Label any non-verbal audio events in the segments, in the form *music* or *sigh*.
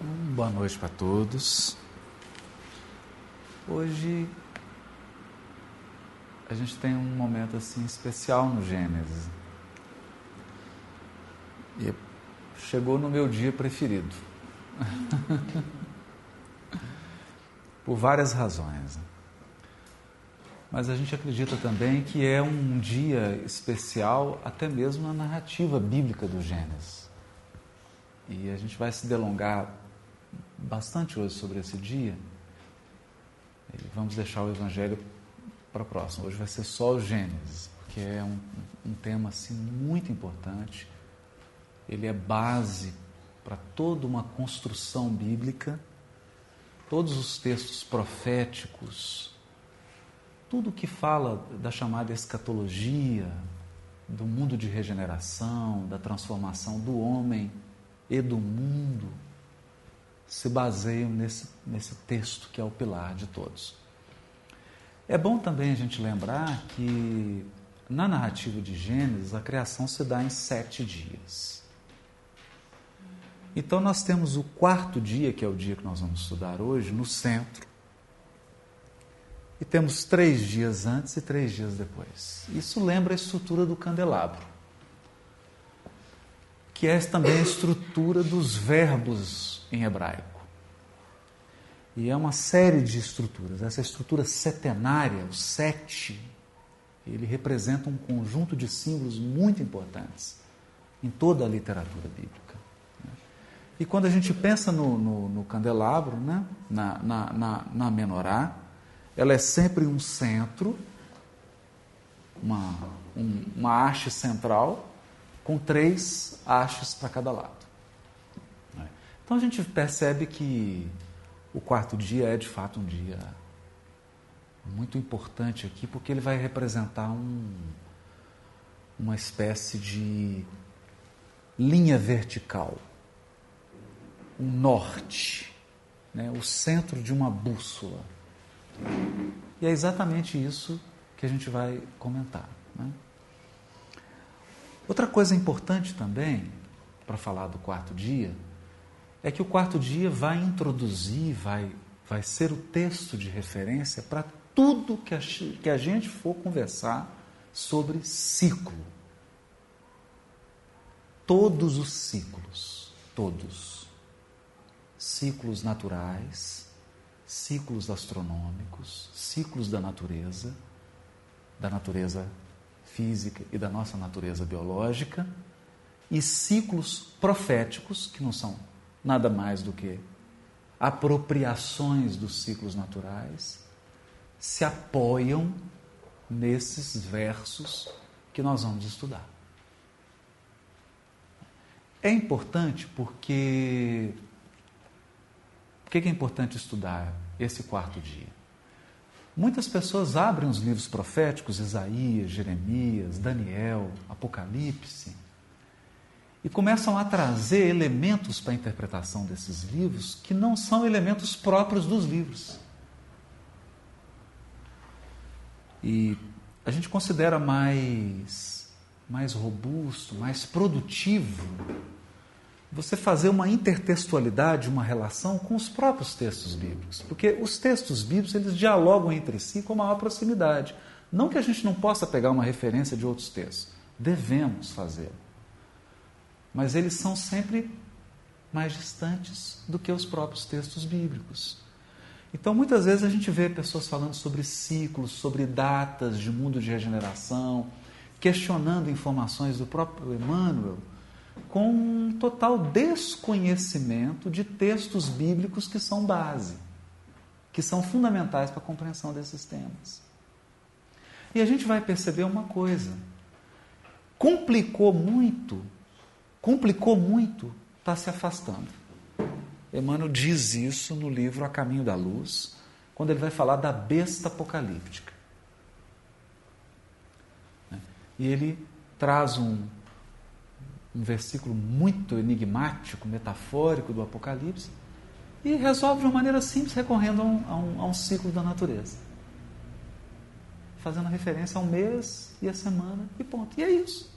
Boa noite para todos. Hoje a gente tem um momento assim especial no Gênesis. E chegou no meu dia preferido. *laughs* Por várias razões. Mas a gente acredita também que é um dia especial até mesmo na narrativa bíblica do Gênesis. E a gente vai se delongar bastante hoje sobre esse dia. E vamos deixar o Evangelho para o próximo. Hoje vai ser só o Gênesis, porque é um, um tema assim, muito importante. Ele é base para toda uma construção bíblica. Todos os textos proféticos, tudo que fala da chamada escatologia, do mundo de regeneração, da transformação do homem e do mundo, se baseiam nesse, nesse texto que é o pilar de todos. É bom também a gente lembrar que na narrativa de Gênesis a criação se dá em sete dias. Então nós temos o quarto dia, que é o dia que nós vamos estudar hoje, no centro. E temos três dias antes e três dias depois. Isso lembra a estrutura do candelabro, que é também a estrutura dos verbos em hebraico. E é uma série de estruturas. Essa estrutura setenária, o sete, ele representa um conjunto de símbolos muito importantes em toda a literatura bíblica. E quando a gente pensa no, no, no candelabro, né? na, na, na, na menorá, ela é sempre um centro, uma, um, uma haste central, com três hastes para cada lado. Então a gente percebe que o quarto dia é de fato um dia muito importante aqui, porque ele vai representar um, uma espécie de linha vertical, um norte, né? o centro de uma bússola. E é exatamente isso que a gente vai comentar. Né? Outra coisa importante também, para falar do quarto dia, é que o quarto dia vai introduzir, vai, vai ser o texto de referência para tudo que a, que a gente for conversar sobre ciclo. Todos os ciclos, todos. Ciclos naturais, ciclos astronômicos, ciclos da natureza, da natureza física e da nossa natureza biológica, e ciclos proféticos, que não são nada mais do que apropriações dos ciclos naturais, se apoiam nesses versos que nós vamos estudar. É importante porque por que é importante estudar esse quarto dia? Muitas pessoas abrem os livros proféticos, Isaías, Jeremias, Daniel, Apocalipse, e começam a trazer elementos para a interpretação desses livros que não são elementos próprios dos livros. E a gente considera mais, mais robusto, mais produtivo você fazer uma intertextualidade, uma relação com os próprios textos bíblicos, porque os textos bíblicos eles dialogam entre si com maior proximidade. Não que a gente não possa pegar uma referência de outros textos, devemos fazer, mas eles são sempre mais distantes do que os próprios textos bíblicos. Então, muitas vezes a gente vê pessoas falando sobre ciclos, sobre datas de mundo de regeneração, questionando informações do próprio Emmanuel com um total desconhecimento de textos bíblicos que são base, que são fundamentais para a compreensão desses temas. E a gente vai perceber uma coisa: complicou muito, complicou muito, está se afastando. Emmanuel diz isso no livro A Caminho da Luz, quando ele vai falar da besta apocalíptica. E ele traz um um versículo muito enigmático, metafórico do Apocalipse, e resolve de uma maneira simples, recorrendo a um, a um, a um ciclo da natureza. Fazendo referência ao mês e à semana, e ponto. E é isso.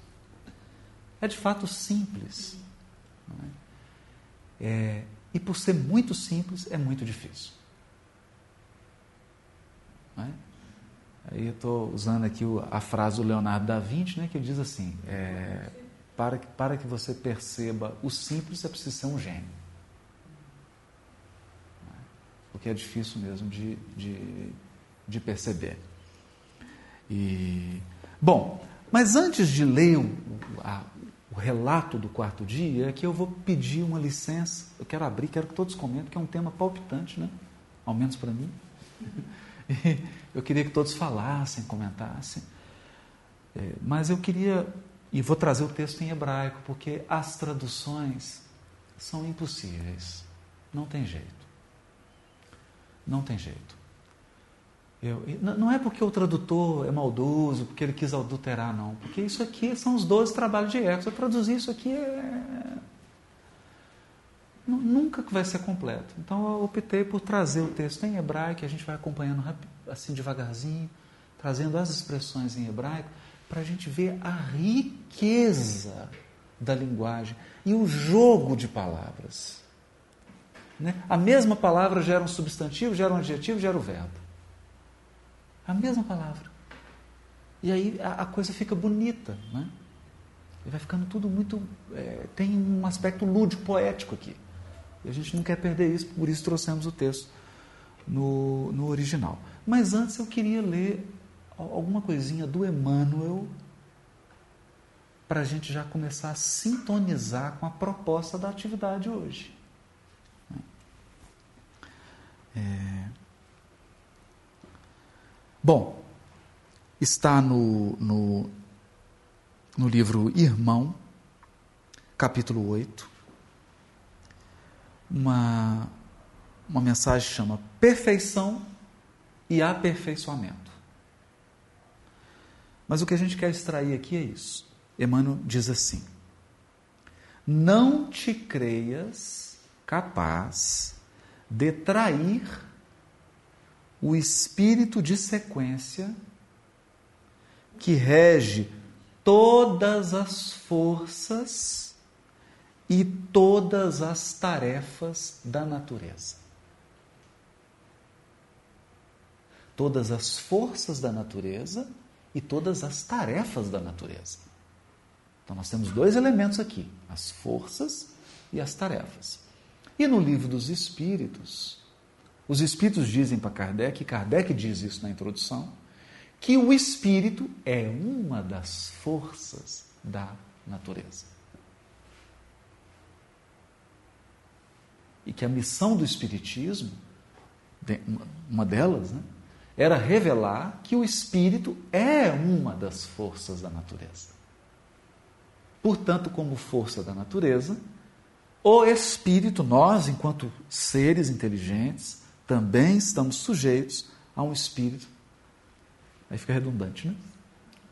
É de fato simples. É? É, e por ser muito simples, é muito difícil. É? Aí eu estou usando aqui a frase do Leonardo da Vinci, né, que diz assim: é, para, que, para que você perceba o simples, é preciso ser um gênio. Porque é difícil mesmo de, de, de perceber. E, bom, mas antes de ler o, a, o relato do quarto dia, é que eu vou pedir uma licença. Eu quero abrir, quero que todos comentem, que é um tema palpitante, né? Ao menos para mim. *laughs* E eu queria que todos falassem, comentassem. É, mas eu queria, e vou trazer o texto em hebraico, porque as traduções são impossíveis. Não tem jeito. Não tem jeito. Eu, não é porque o tradutor é maldoso, porque ele quis adulterar, não. Porque isso aqui são os 12 trabalhos de Eco. Eu traduzir isso aqui é. Nunca vai ser completo. Então eu optei por trazer o texto em hebraico, a gente vai acompanhando assim devagarzinho, trazendo as expressões em hebraico, para a gente ver a riqueza da linguagem e o jogo de palavras. Né? A mesma palavra gera um substantivo, gera um adjetivo, gera o um verbo. A mesma palavra. E aí a, a coisa fica bonita. Né? E vai ficando tudo muito. É, tem um aspecto lúdico, poético aqui. E a gente não quer perder isso, por isso trouxemos o texto no, no original. Mas antes eu queria ler alguma coisinha do Emmanuel para a gente já começar a sintonizar com a proposta da atividade hoje. É... Bom, está no, no, no livro Irmão, capítulo 8, uma, uma mensagem que chama Perfeição e Aperfeiçoamento. Mas o que a gente quer extrair aqui é isso. Emmanuel diz assim: Não te creias capaz de trair o espírito de sequência que rege todas as forças e todas as tarefas da natureza. Todas as forças da natureza e todas as tarefas da natureza. Então nós temos dois elementos aqui: as forças e as tarefas. E no livro dos Espíritos, os espíritos dizem para Kardec, e Kardec diz isso na introdução, que o espírito é uma das forças da natureza. E que a missão do espiritismo, uma delas, né, era revelar que o espírito é uma das forças da natureza. Portanto, como força da natureza, o espírito, nós, enquanto seres inteligentes, também estamos sujeitos a um espírito. Aí fica redundante, né?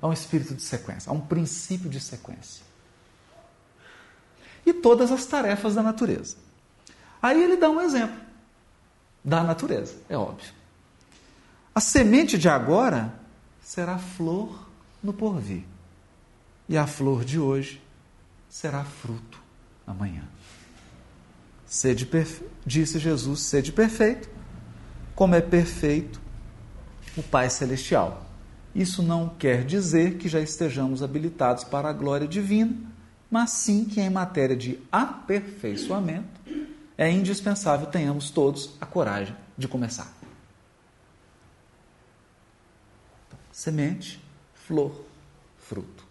A um espírito de sequência, a um princípio de sequência. E todas as tarefas da natureza. Aí ele dá um exemplo da natureza, é óbvio. A semente de agora será flor no porvir. E a flor de hoje será fruto amanhã. Sede perfe... Disse Jesus: sede perfeito, como é perfeito o Pai Celestial. Isso não quer dizer que já estejamos habilitados para a glória divina, mas sim que em matéria de aperfeiçoamento é indispensável tenhamos todos a coragem de começar. Semente, flor, fruto.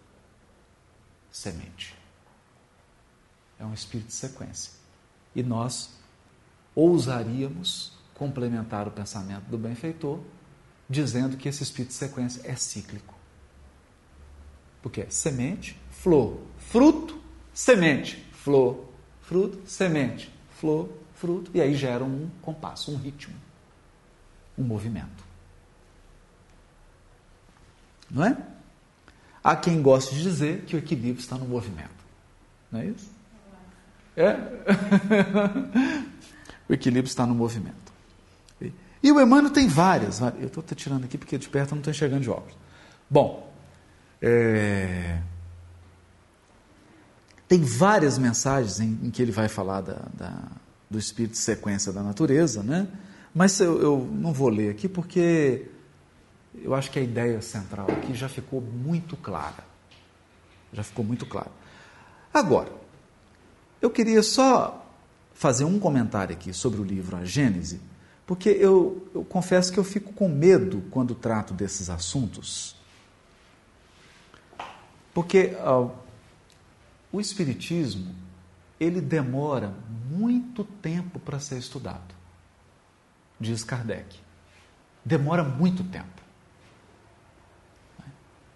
Semente. É um espírito de sequência. E nós ousaríamos complementar o pensamento do benfeitor, dizendo que esse espírito de sequência é cíclico. Porque é semente, flor, fruto, semente, flor, fruto, semente, flor, fruto, e aí gera um compasso, um ritmo, um movimento. Não é? Há quem goste de dizer que o equilíbrio está no movimento. Não é isso? É? *laughs* o equilíbrio está no movimento. E o Emmanuel tem várias. Eu estou tirando aqui porque de perto eu não estou enxergando de óculos. Bom, é... tem várias mensagens em, em, que ele vai falar da, da, do espírito de sequência da natureza, né? Mas eu, eu não vou ler aqui porque eu acho que a ideia central aqui já ficou muito clara. Já ficou muito clara. Agora, eu queria só fazer um comentário aqui sobre o livro A Gênese, porque eu, eu confesso que eu fico com medo quando trato desses assuntos. Porque uh, o Espiritismo, ele demora muito tempo para ser estudado, diz Kardec. Demora muito tempo.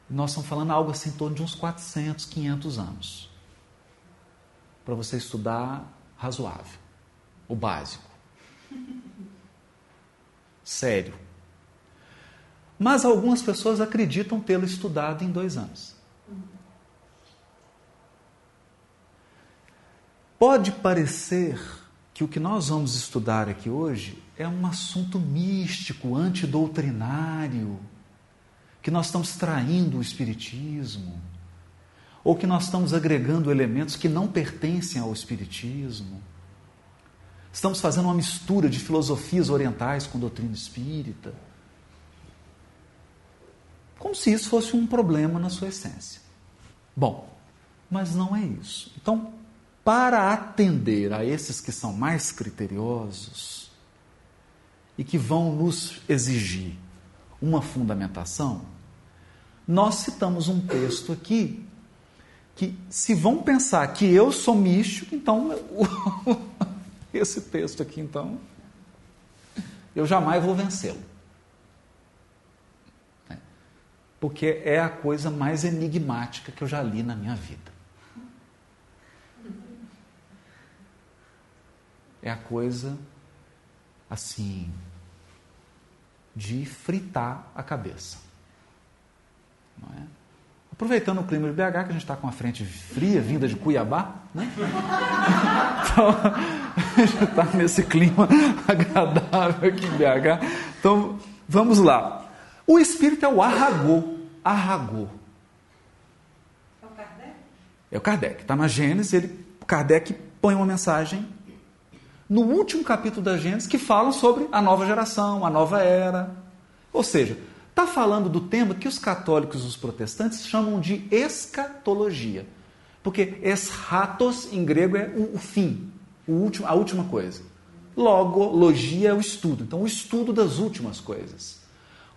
Nós estamos falando algo assim em torno de uns 400, 500 anos. Para você estudar razoável, o básico. Sério. Mas algumas pessoas acreditam tê-lo estudado em dois anos. Pode parecer que o que nós vamos estudar aqui hoje é um assunto místico, antidoutrinário, que nós estamos traindo o Espiritismo, ou que nós estamos agregando elementos que não pertencem ao Espiritismo. Estamos fazendo uma mistura de filosofias orientais com doutrina espírita. Como se isso fosse um problema na sua essência. Bom, mas não é isso. Então, para atender a esses que são mais criteriosos e que vão nos exigir uma fundamentação, nós citamos um texto aqui que, se vão pensar que eu sou místico, então *laughs* esse texto aqui, então, eu jamais vou vencê-lo. É. Porque é a coisa mais enigmática que eu já li na minha vida. É a coisa, assim, de fritar a cabeça. É? Aproveitando o clima de BH, que a gente está com a frente fria, vinda de Cuiabá, né? *laughs* Então, a gente está nesse clima *laughs* agradável aqui em BH. Então, vamos lá. O espírito é o arragô. Arragô. É o Kardec? É o Kardec. Está na Gênesis, ele, Kardec põe uma mensagem no último capítulo da Gênesis que fala sobre a nova geração, a nova era. Ou seja, Está falando do tema que os católicos e os protestantes chamam de escatologia. Porque eschatos em grego é o, fim, último, a última coisa. Logo, logia é o estudo. Então, o estudo das últimas coisas.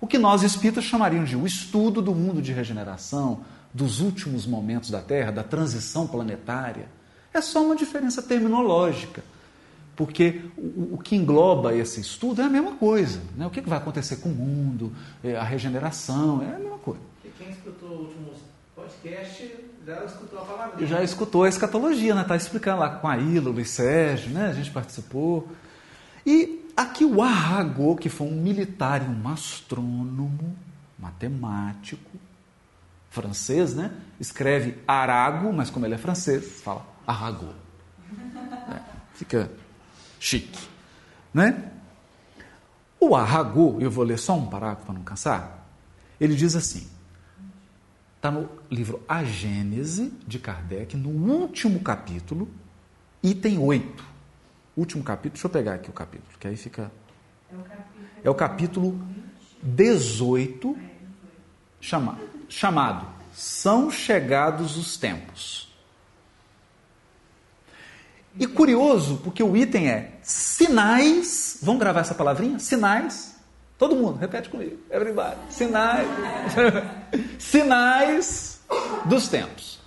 O que nós espíritas chamaríamos de o estudo do mundo de regeneração, dos últimos momentos da Terra, da transição planetária. É só uma diferença terminológica porque o, o, que engloba esse estudo é a mesma coisa. Né? O que, vai acontecer com o mundo, é, a regeneração, é a mesma coisa. E quem escutou o último podcast já escutou a palavra. Já escutou a escatologia, né? Está explicando lá com a Ilha, o Luiz Sérgio, né? a gente participou. E aqui o Arago, que foi um militar e um astrônomo, matemático, francês, né? Escreve Arago, mas como ele é francês, fala Arago. *laughs* É, fica chique. Né? O Arragu, eu vou ler só um parágrafo para não cansar, ele diz assim, está no livro A Gênese, de Kardec, no último capítulo, item 8. Último capítulo, deixa eu pegar aqui o capítulo, que aí fica... É o capítulo 18, chama, chamado São Chegados os Tempos. E curioso, porque o item é sinais. Vamos gravar essa palavrinha? Sinais. Todo mundo, repete comigo. Everybody. Sinais. *laughs* sinais dos tempos.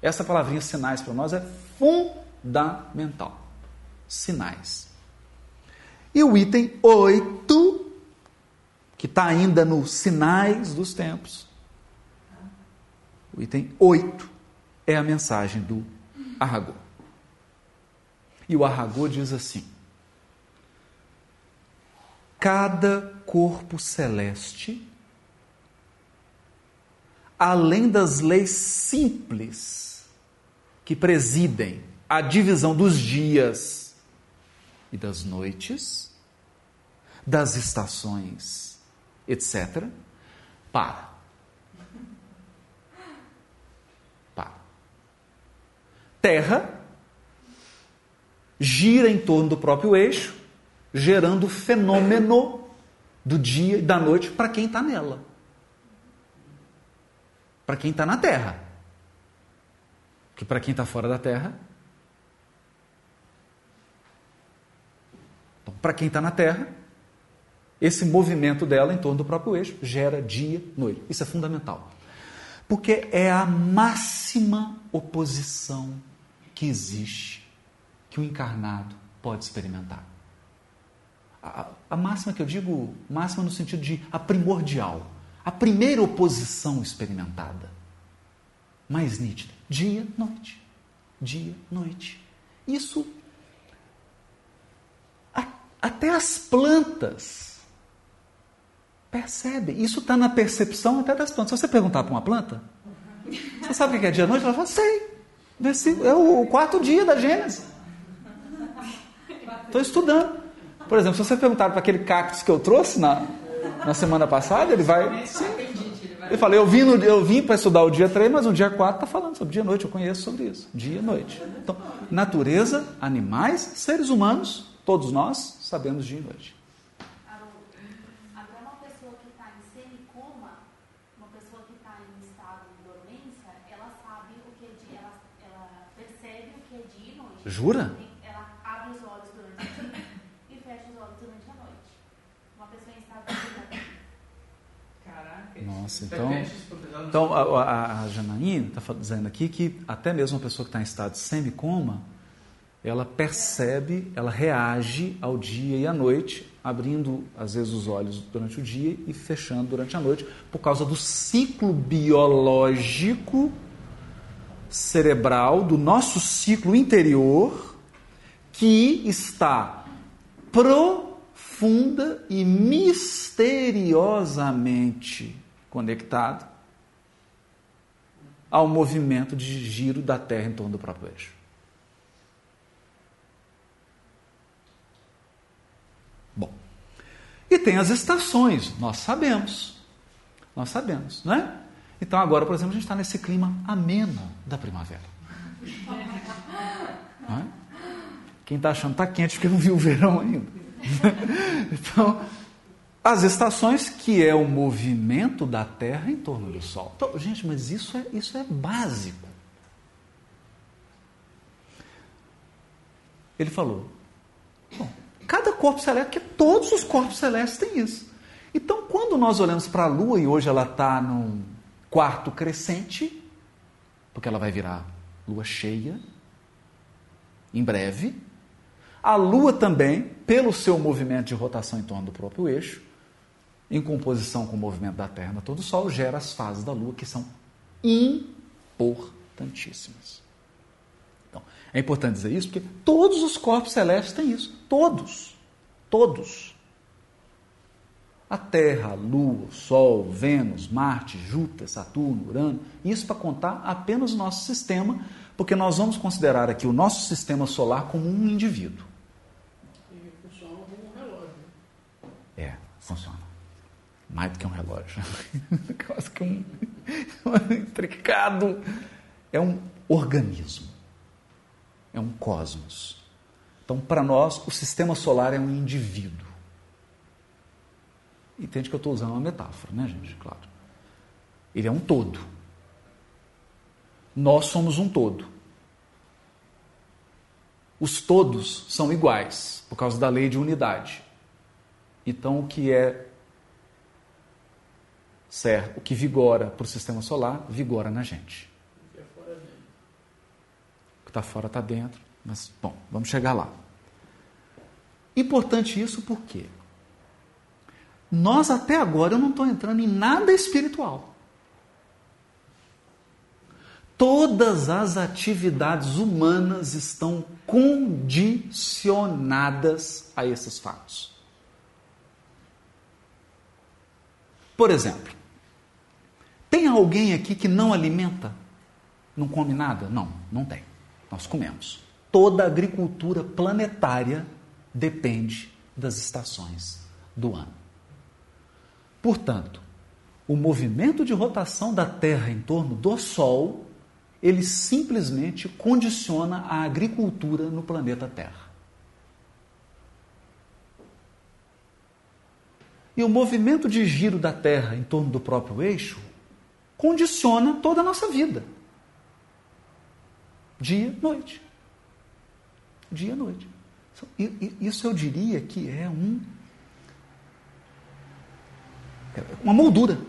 Essa palavrinha sinais para nós é fundamental. Sinais. E o item 8, que está ainda no sinais dos tempos. O item 8 é a mensagem do Arragô. E o Arragô diz assim: cada corpo celeste, além das leis simples que presidem a divisão dos dias e das noites, das estações, etc., para. Para. Terra gira em torno do próprio eixo, gerando fenômeno do dia e da noite para quem está nela. Para quem está na Terra. Que para quem está fora da Terra. Então, para quem está na Terra, esse movimento dela em torno do próprio eixo gera dia, noite. Isso é fundamental. Porque é a máxima oposição que existe que o encarnado pode experimentar. A, máxima que eu digo, máxima no sentido de a primordial, a primeira oposição experimentada, mais nítida, dia, noite, dia, noite. Isso, a, até as plantas percebem. Isso está na percepção até das plantas. Se você perguntar para uma planta, você sabe o que é dia e noite? Ela fala, sei. É o quarto dia da Gênesis. Estou estudando. Por exemplo, se você perguntar para aquele cactus que eu trouxe na, na semana passada, ele vai. Sim. Ele fala, eu vim, eu vim para estudar o dia 3, mas o dia 4 está falando sobre dia e noite, eu conheço sobre isso. Dia e noite. Então, natureza, animais, seres humanos, todos nós sabemos dia e noite. Agora, uma pessoa que está em semicoma, uma pessoa que está em estado de dormência, ela sabe o que é dia, ela, ela percebe o que é dia e noite. Jura? Nossa, então, então a, a, a Janaína está dizendo aqui que até mesmo uma pessoa que está em estado de semicoma, ela percebe, ela reage ao dia e à noite, abrindo às vezes os olhos durante o dia e fechando durante a noite, por causa do ciclo biológico cerebral, do nosso ciclo interior, que está profunda e misteriosamente conectado ao movimento de giro da Terra em torno do próprio eixo. Bom, e tem as estações, nós sabemos, nós sabemos, não é? Então agora, por exemplo, a gente está nesse clima ameno da primavera. É? Quem está achando está quente porque não viu o verão ainda. *laughs* então, as estações, que é o movimento da Terra em torno do Sol. Então, gente, mas isso é, isso é básico. Ele falou: bom, cada corpo celeste, que todos os corpos celestes têm isso. Então, quando nós olhamos para a Lua, e hoje ela está num quarto crescente, porque ela vai virar lua cheia em breve, a Lua também, pelo seu movimento de rotação em torno do próprio eixo, em composição com o movimento da Terra na todo o Sol, gera as fases da Lua que são importantíssimas. Então, é importante dizer isso porque todos os corpos celestes têm isso. Todos. Todos. A Terra, a Lua, o Sol, Vênus, Marte, Júpiter, Saturno, Urano. Isso para contar apenas o nosso sistema, porque nós vamos considerar aqui o nosso sistema solar como um indivíduo. E funciona como um relógio. É, funciona mais do que um relógio, *laughs* quase que um, um intricado. É um organismo, é um cosmos. Então, para nós, o sistema solar é um indivíduo. Entende que eu estou usando uma metáfora, né, gente? Claro. Ele é um todo. Nós somos um todo. Os todos são iguais, por causa da lei de unidade. Então, o que é certo? O que vigora para o sistema solar, vigora na gente. O que está fora está dentro. Mas, bom, vamos chegar lá. Importante isso por quê? Nós até agora eu não estou entrando em nada espiritual. Todas as atividades humanas estão condicionadas a esses fatos. Por exemplo, tem alguém aqui que não alimenta? Não come nada? Não, não tem. Nós comemos. Toda a agricultura planetária depende das estações do ano. Portanto, o movimento de rotação da Terra em torno do Sol, ele simplesmente condiciona a agricultura no planeta Terra. E o movimento de giro da Terra em torno do próprio eixo condiciona toda a nossa vida. Dia, noite. Dia, noite. Isso eu diria que é um é uma moldura.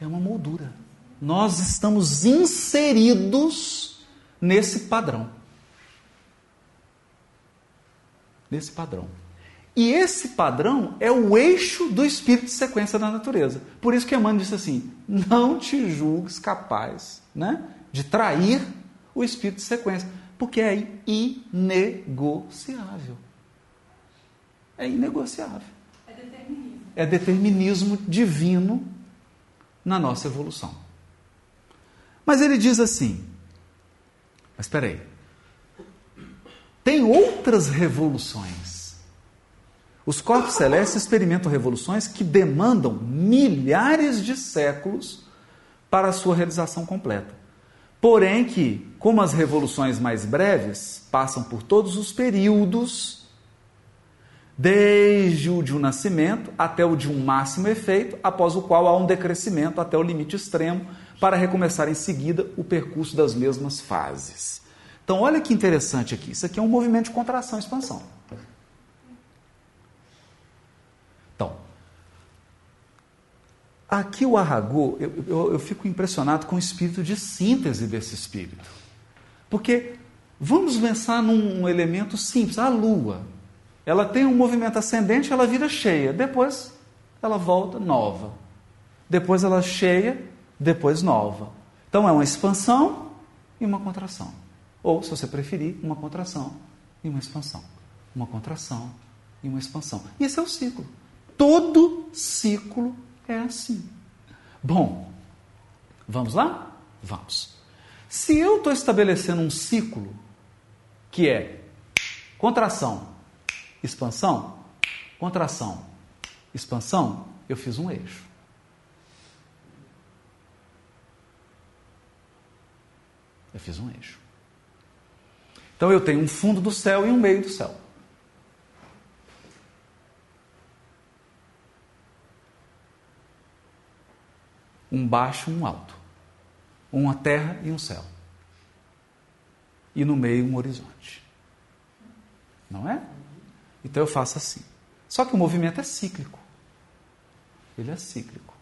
É uma moldura. Nós estamos inseridos nesse padrão. Nesse padrão. E esse padrão é o eixo do espírito de sequência da natureza. Por isso que Emmanuel disse assim: não te julgues capaz né, de trair o espírito de sequência, porque é inegociável. É inegociável. É determinismo. É determinismo divino na nossa evolução. Mas ele diz assim: mas espera aí. Tem outras revoluções os corpos celestes experimentam revoluções que demandam milhares de séculos para a sua realização completa. Porém que, como as revoluções mais breves passam por todos os períodos, desde o de um nascimento até o de um máximo efeito, após o qual há um decrescimento até o limite extremo, para recomeçar em seguida o percurso das mesmas fases. Então, olha que interessante aqui. Isso aqui é um movimento de contração e expansão. Aqui o Arragô, eu, eu, eu, fico impressionado com o espírito de síntese desse espírito. Porque vamos pensar num elemento simples, a lua. Ela tem um movimento ascendente, ela vira cheia, depois ela volta nova. Depois ela cheia, depois nova. Então é uma expansão e uma contração. Ou, se você preferir, uma contração e uma expansão. Uma contração e uma expansão. E esse é o ciclo. Todo ciclo é assim. Bom, vamos lá? Vamos. Se eu estou estabelecendo um ciclo que é contração, expansão, contração, expansão, eu fiz um eixo. Eu fiz um eixo. Então eu tenho um fundo do céu e um meio do céu. Um baixo e um alto, uma terra e um céu, e no meio um horizonte. Não é? Então eu faço assim. Só que o movimento é cíclico. Ele é cíclico.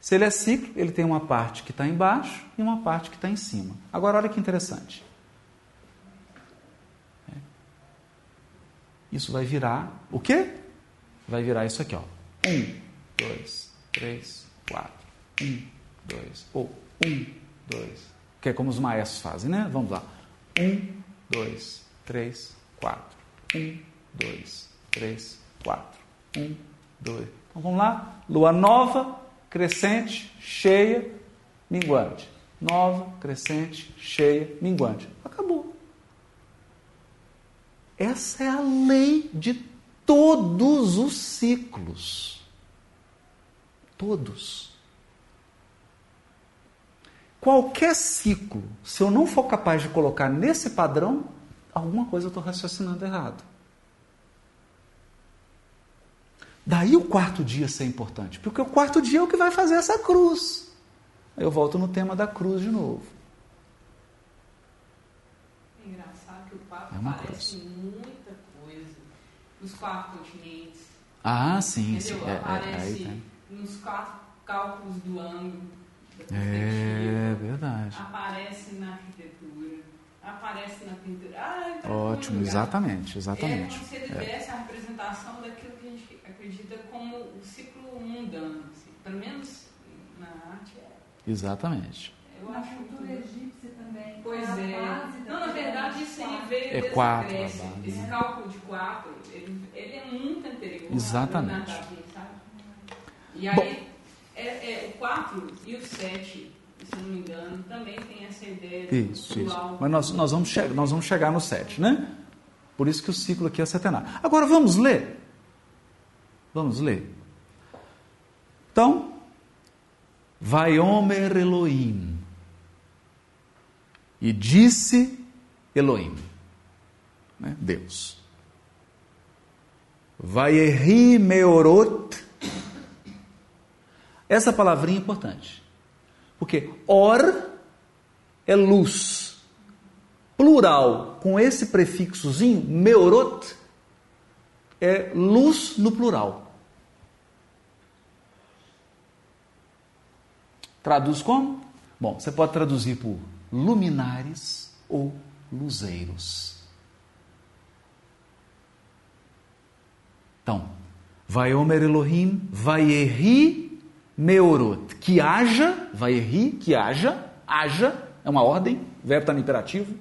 Se ele é cíclico, ele tem uma parte que está embaixo e uma parte que está em cima. Agora, olha que interessante. É. Isso vai virar o quê? Vai virar isso aqui, ó. Um, dois, três, quatro. Um, dois. Ou um, dois. Que é como os maestros fazem, né? Vamos lá. Um, dois, três, quatro. Um, dois, três, quatro. Um, dois. Então vamos lá. Lua nova, crescente, cheia, minguante. Nova, crescente, cheia, minguante. Acabou. Essa é a lei de todos os ciclos. Todos. Qualquer ciclo, se eu não for capaz de colocar nesse padrão, alguma coisa eu estou raciocinando errado. Daí o quarto dia ser importante, porque o quarto dia é o que vai fazer essa cruz. Eu volto no tema da cruz de novo. É engraçado que o quarto é uma parece cruz. muita coisa. Os quatro continentes. Ah, sim, Entendeu? sim. É, Aparece é, aí tem nos quatro cálculos do ângulo. É verdade. Aparece na arquitetura, aparece na pintura. Ah, tá Ótimo, exatamente, exatamente. É como se ele é. desse a representação daquilo que a gente acredita como o ciclo mundano. Assim. Pelo menos na arte é. Exatamente. Eu na acho cultura egípcia também. Pois é. Não, na verdade, isso ele veio é quatro, Grécia. Esse né? cálculo de quatro, ele, ele é muito anterior. Exatamente. E aí, é, é, o 4 e o 7, se não me engano, também tem essa ideia Isso, do isso. Mas nós, nós, vamos nós vamos chegar no 7, né? Por isso que o ciclo aqui é setenário. Agora vamos ler. Vamos ler. Então, vai Omer Elohim. E disse Elohim, né? Deus. Vayehi meorot. Essa palavrinha é importante. Porque or é luz. Plural, com esse prefixozinho, meorot, é luz no plural. Traduz como? Bom, você pode traduzir por luminares ou luzeiros. Então, vai Omer Elohim, vai erri meorot. Que haja, vai erri, que haja, haja, é uma ordem, o verbo está no imperativo,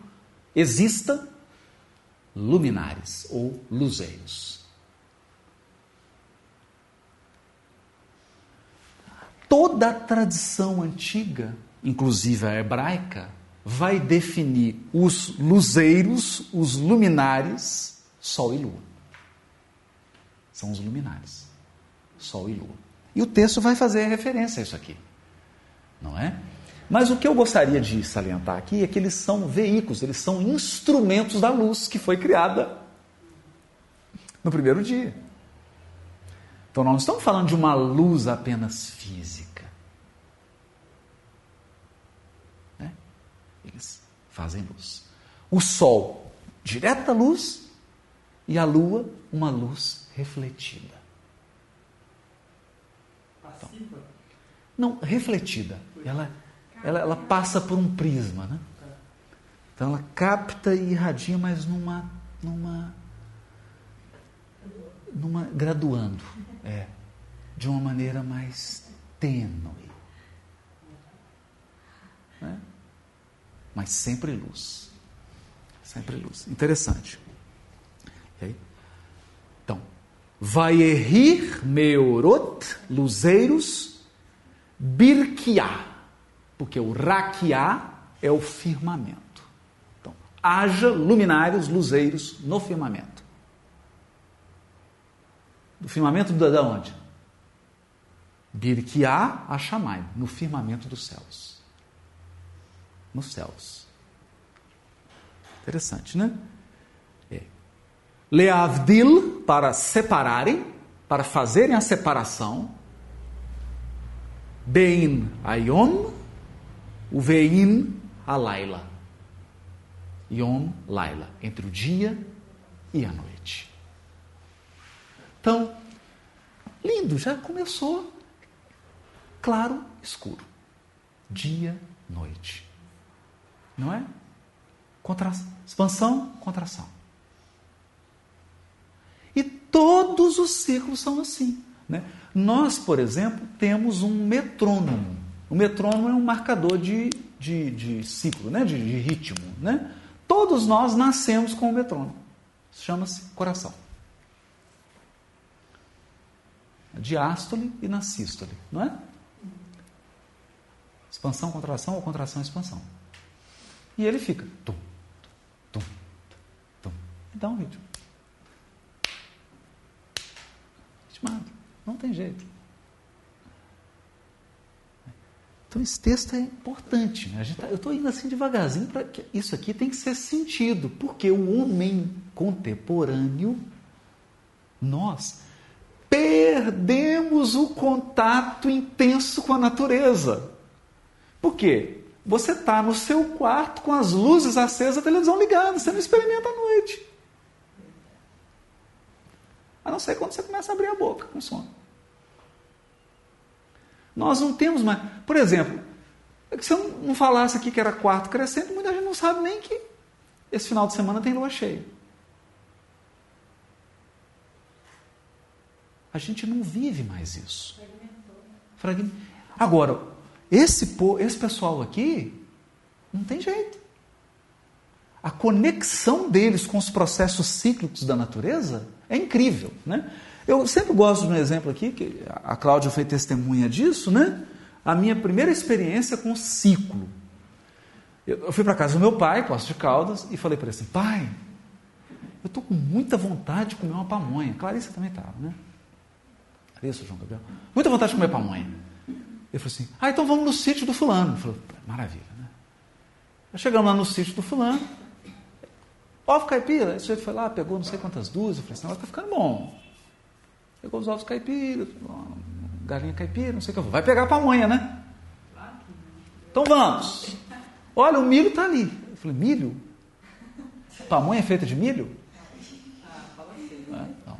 exista luminares ou luzeiros. Toda a tradição antiga, inclusive a hebraica, vai definir os luzeiros, os luminares, Sol e Lua. São os luminares, Sol e Lua. E o texto vai fazer referência a isso aqui, não é? Mas o que eu gostaria de salientar aqui é que eles são veículos, eles são instrumentos da luz que foi criada no primeiro dia. Então, nós não estamos falando de uma luz apenas física. Né? Eles fazem luz. O sol, direta luz, e a lua, uma luz refletida. Passiva? Não, refletida. Ela, ela, ela passa por um prisma, né? Então ela capta e irradia, mas numa, numa, numa graduando, é, de uma maneira mais tênue, né? mas sempre luz, sempre luz. Interessante. E aí? Vai errir meorot, luzeiros, birkiá, porque o raquiá é o firmamento. Então, haja luminários, luzeiros no firmamento. Do firmamento da onde? Birkiá a Shamai, no firmamento dos céus. Nos céus. Interessante, né? Leavdil, para separarem, para fazerem a separação. Bein Ayom, o Vein Alaila. Yom Laila, entre o dia e a noite. Então, lindo, já começou. Claro, escuro. Dia, noite. Não é? Contra... Expansão, contração. Todos os ciclos são assim. Né? Nós, por exemplo, temos um metrônomo. O metrônomo é um marcador de, de, de ciclo, né? de, de ritmo. Né? Todos nós nascemos com o metrônomo. Chama-se coração. Diástole e na sístole, não é? Expansão, contração ou contração, expansão. E ele fica tum, tum, tum, e dá um ritmo. Ritmado. Não tem jeito. Então esse texto é importante. Né? Tá, eu estou indo assim devagarzinho para que isso aqui tem que ser sentido, porque o homem contemporâneo, nós perdemos o contato intenso com a natureza. Por quê? Você está no seu quarto com as luzes acesas, a televisão ligada, você não experimenta à noite. A não ser quando você começa a abrir a boca com sono. Nós não temos mais. Por exemplo, se eu não falasse aqui que era quarto crescente, muita gente não sabe nem que esse final de semana tem lua cheia. A gente não vive mais isso. Fragmentou. Agora, esse, esse pessoal aqui, não tem jeito. A conexão deles com os processos cíclicos da natureza é incrível. Né? Eu sempre gosto de um exemplo aqui, que a Cláudia foi testemunha disso, né? A minha primeira experiência com o ciclo. Eu fui para casa do meu pai, Poço de Caldas, e falei para ele assim: pai, eu estou com muita vontade de comer uma pamonha. Clarissa também estava, né? Clarissa, João Gabriel. Muita vontade de comer pamonha. Ele falou assim: ah, então vamos no sítio do fulano. Eu falei: maravilha, né? chegamos lá no sítio do fulano. Ovo caipira. Esse jeito foi lá, pegou não sei quantas dúzias. Eu falei assim: agora está ficando bom. Pegou os ovos caipiras, galinha caipira, não sei o que. Vai pegar a pamonha, né? Então vamos. Olha, o milho está ali. Eu falei, milho? Pamonha é feita de milho? É, então.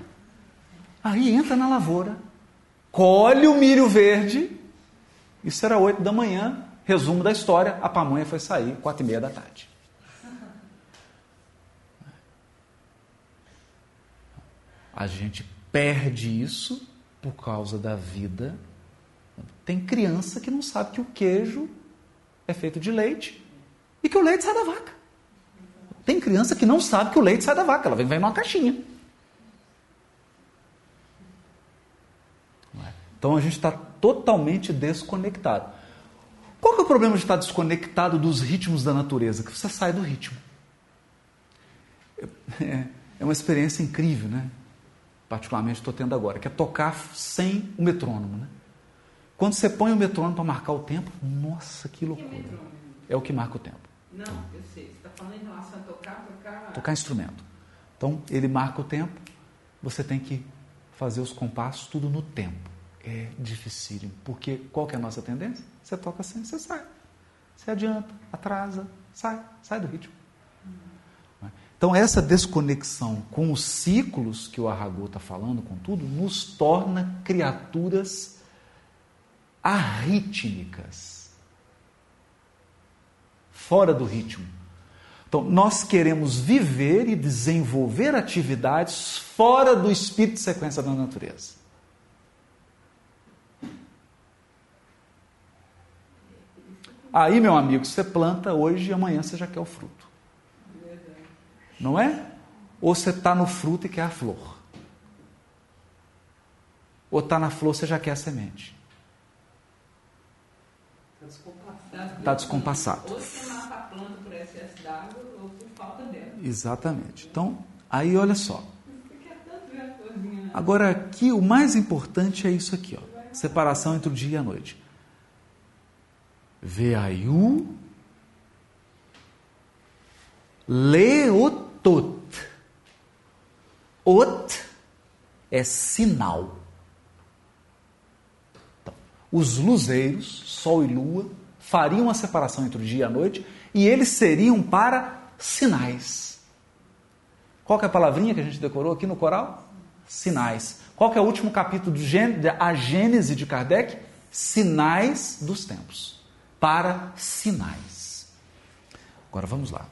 Aí entra na lavoura, colhe o milho verde. Isso era oito da manhã. Resumo da história: a pamonha foi sair quatro e meia da tarde. A gente perde isso por causa da vida. Tem criança que não sabe que o queijo é feito de leite e que o leite sai da vaca. Tem criança que não sabe que o leite sai da vaca, ela vem, vem numa caixinha. É? Então a gente está totalmente desconectado. Qual que é o problema de estar desconectado dos ritmos da natureza? Que você sai do ritmo. É, é uma experiência incrível, né? Particularmente estou tendo agora, que é tocar sem o metrônomo, né? Quando você põe o metrônomo para marcar o tempo, nossa, que loucura. É o que marca o tempo. Não, eu sei. Você está falando em relação a tocar, tocar. Tocar instrumento. Então, ele marca o tempo, você tem que fazer os compassos tudo no tempo. É dificílimo, porque qual que é a nossa tendência? Você toca assim, você sai. Você adianta, atrasa, sai, sai do ritmo. Então, essa desconexão com os ciclos que o Arragô está falando, com tudo, nos torna criaturas arrítmicas, fora do ritmo. Então, nós queremos viver e desenvolver atividades fora do espírito de sequência da natureza. Aí, meu amigo, você planta hoje e amanhã você já quer o fruto. Não é? Ou você está no fruto e quer a flor. Ou está na flor, você já quer a semente. Está descompassado. Ou você mata a planta por excesso d'água ou por falta dela. Exatamente. Então, aí olha só. Né? Agora aqui o mais importante é isso aqui, ó. Separação entre o dia e a noite. Veaiu leotot. Ot é sinal. Então, os luzeiros, sol e lua, fariam a separação entre o dia e a noite e eles seriam para sinais. Qual é a palavrinha que a gente decorou aqui no coral? Sinais. Qual é o último capítulo de Gê- de- a Gênese de Kardec? Sinais dos tempos. Para sinais. Agora vamos lá.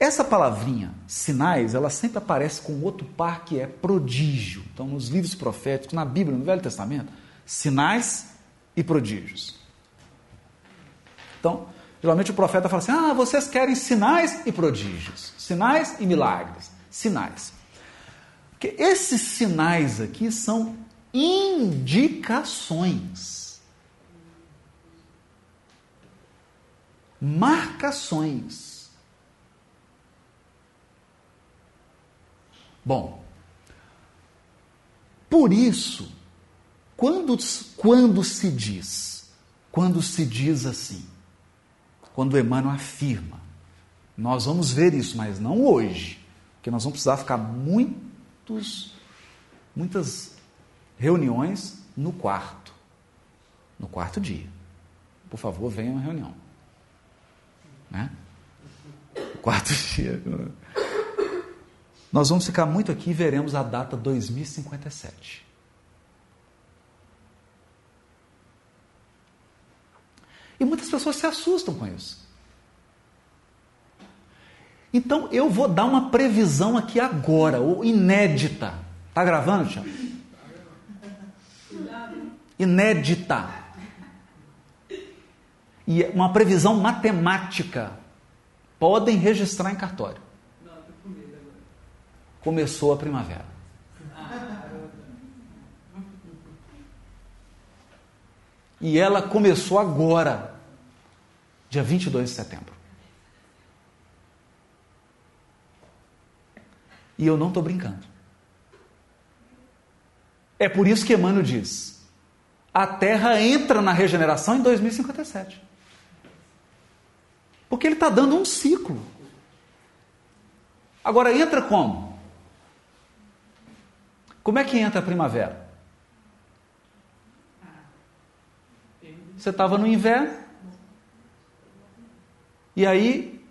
Essa palavrinha, sinais, ela sempre aparece com outro par que é prodígio. Então, nos livros proféticos, na Bíblia, no Velho Testamento, sinais e prodígios. Então, geralmente o profeta fala assim: ah, vocês querem sinais e prodígios, sinais e milagres, sinais. Porque esses sinais aqui são indicações, marcações. Bom, por isso, quando, quando se diz, quando se diz assim, quando Emmanuel afirma, nós vamos ver isso, mas não hoje, porque nós vamos precisar ficar muitos, muitas reuniões no quarto, no quarto dia. Por favor, venha uma reunião. Né? Quarto *laughs* dia. Nós vamos ficar muito aqui e veremos a data 2057. E muitas pessoas se assustam com isso. Então eu vou dar uma previsão aqui agora, ou inédita. Tá gravando, Tiago? Inédita. E é uma previsão matemática. Podem registrar em cartório. Não, tô com medo agora. Começou a primavera. E ela começou agora, dia 22 de setembro. E eu não estou brincando. É por isso que Emmanuel diz: a Terra entra na regeneração em 2057. Porque ele está dando um ciclo. Agora entra como? Como é que entra a primavera? Você estava no inverno, e aí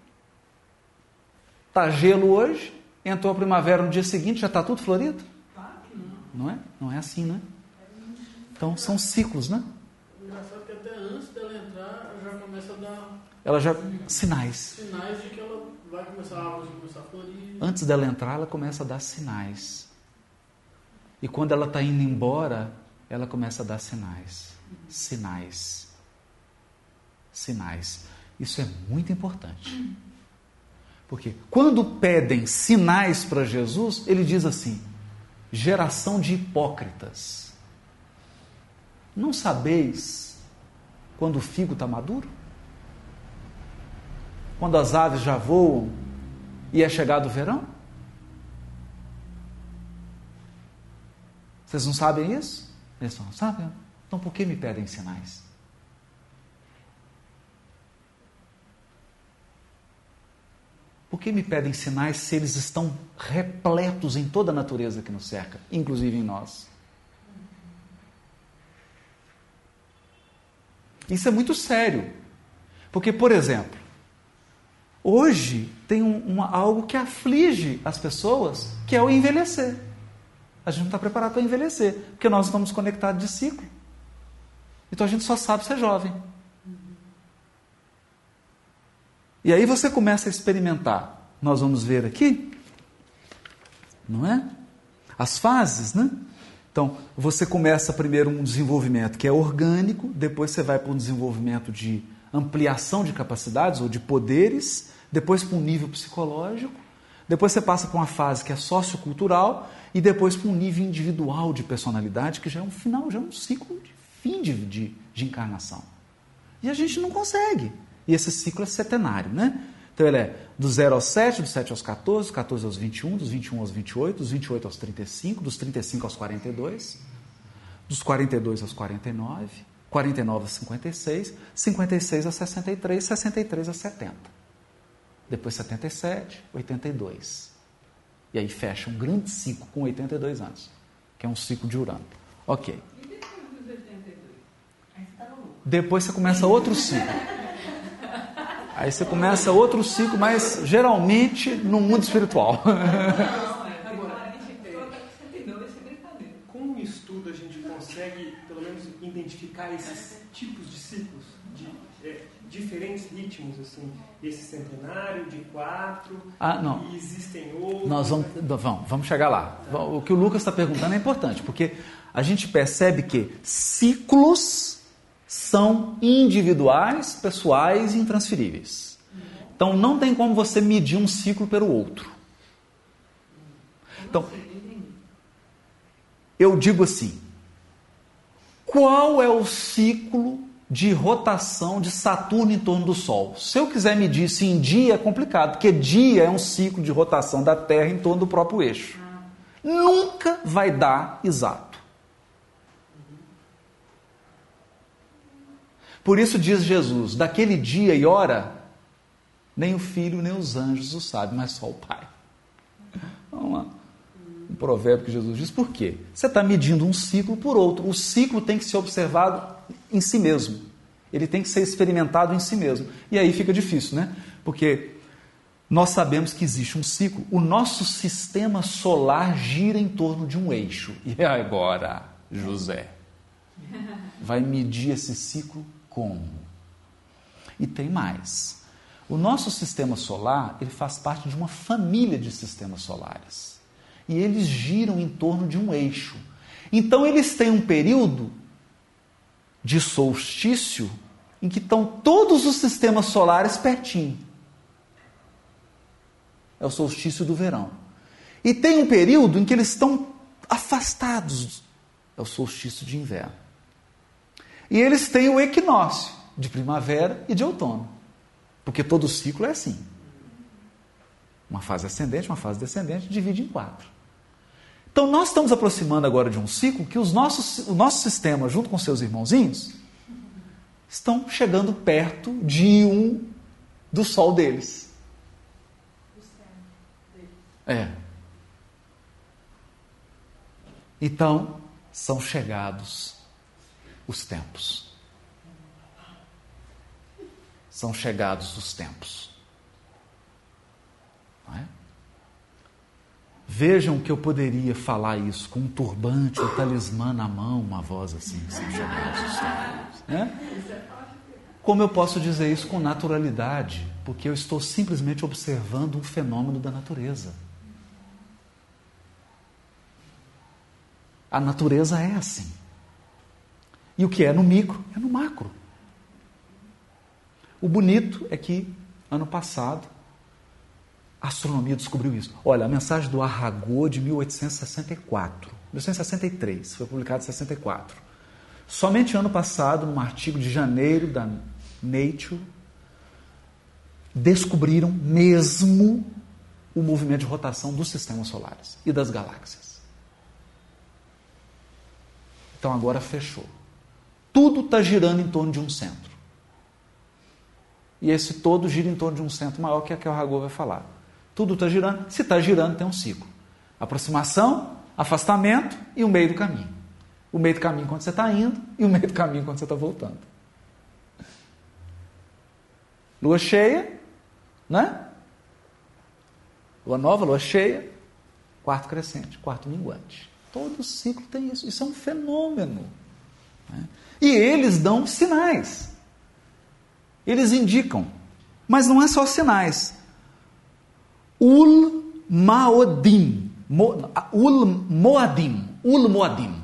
tá gelo hoje, entrou a primavera no dia seguinte, já está tudo florido? Não é? Não é assim, né? Então são ciclos, né? Engraçado que até antes dela entrar, já começa a dar Ela já. sinais. sinais de que ela vai começar a árvore começar a florir. Antes dela entrar, ela começa a dar sinais. E quando ela está indo embora, ela começa a dar sinais. Sinais. Sinais. Isso é muito importante. Porque quando pedem sinais para Jesus, ele diz assim: geração de hipócritas. Não sabeis quando o figo está maduro? Quando as aves já voam e é chegado o verão? Vocês não sabem isso? Eles falam, sabem? Então por que me pedem sinais? Por que me pedem sinais se eles estão repletos em toda a natureza que nos cerca, inclusive em nós? Isso é muito sério. Porque, por exemplo, hoje tem um, uma, algo que aflige as pessoas, que é o envelhecer. A gente não está preparado para envelhecer, porque nós estamos conectados de ciclo. Então a gente só sabe ser jovem. E aí você começa a experimentar. Nós vamos ver aqui, não é? As fases, né? Então, você começa primeiro um desenvolvimento que é orgânico, depois você vai para um desenvolvimento de ampliação de capacidades ou de poderes, depois para um nível psicológico, depois você passa para uma fase que é sociocultural e depois para um nível individual de personalidade, que já é um final, já é um ciclo de fim de, de, de encarnação. E a gente não consegue. E esse ciclo é setenário, né? Então ele é do 0 aos 7, do 7 aos 14, dos 14 aos 21, dos 21 aos 28, dos 28 aos 35, dos 35 aos 42, dos 42 aos 49, 49 aos 56, 56 a 63, 63 a 70. Depois 77, 82. E aí fecha um grande ciclo com 82 anos, que é um ciclo de Urano. Ok. E depois dos 82? Aí você tá no lucro. Depois você começa outro ciclo. Aí você começa outro ciclo, mas geralmente no mundo espiritual. É. Com 62, isso é brincadeira. Com o estudo a gente consegue, pelo menos, identificar esses tipos de ciclos, é, diferentes ritmos, assim, esse centenário de quatro, Ah, não. e existem outros. Nós vamos, vamos, vamos chegar lá. O que o Lucas está perguntando é importante, porque a gente percebe que ciclos são individuais, pessoais e intransferíveis. Então não tem como você medir um ciclo pelo outro. Então, eu digo assim: qual é o ciclo de rotação de Saturno em torno do Sol? Se eu quiser medir isso em dia é complicado, porque dia é um ciclo de rotação da Terra em torno do próprio eixo. Nunca vai dar exato. Por isso diz Jesus: daquele dia e hora, nem o filho nem os anjos o sabem, mas só o Pai. Vamos lá. Um provérbio que Jesus diz: por quê? Você está medindo um ciclo por outro. O ciclo tem que ser observado em si mesmo. Ele tem que ser experimentado em si mesmo. E aí fica difícil, né? Porque nós sabemos que existe um ciclo. O nosso sistema solar gira em torno de um eixo. E *laughs* agora, José? Vai medir esse ciclo como? E tem mais. O nosso sistema solar, ele faz parte de uma família de sistemas solares. E eles giram em torno de um eixo. Então eles têm um período de solstício em que estão todos os sistemas solares pertinho. É o solstício do verão. E tem um período em que eles estão afastados. É o solstício de inverno. E eles têm o equinócio de primavera e de outono. Porque todo ciclo é assim. Uma fase ascendente, uma fase descendente, divide em quatro. Então nós estamos aproximando agora de um ciclo que os nossos, o nosso sistema, junto com seus irmãozinhos, estão chegando perto de um do sol deles. É. Então, são chegados os tempos. São chegados os tempos. Não é? Vejam que eu poderia falar isso com um turbante, um talismã na mão, uma voz assim, os tempos. Né? Como eu posso dizer isso com naturalidade? Porque eu estou simplesmente observando um fenômeno da natureza. A natureza é assim. E o que é no micro é no macro. O bonito é que, ano passado, a astronomia descobriu isso. Olha, a mensagem do Arragô de 1864, 1863, foi publicada em 64. Somente ano passado, num artigo de janeiro da Nature, descobriram mesmo o movimento de rotação dos sistemas solares e das galáxias. Então agora fechou. Tudo está girando em torno de um centro. E esse todo gira em torno de um centro maior que é que o Aragô vai falar. Tudo está girando. Se está girando, tem um ciclo. Aproximação, afastamento e o meio do caminho. O meio do caminho quando você está indo e o meio do caminho quando você está voltando. Lua cheia, né? Lua nova, lua cheia, quarto crescente, quarto minguante. Todo ciclo tem isso. Isso é um fenômeno. Né? E eles dão sinais. Eles indicam. Mas não é só sinais. Ul Maodim. Ul Moadim. Ul Moadim.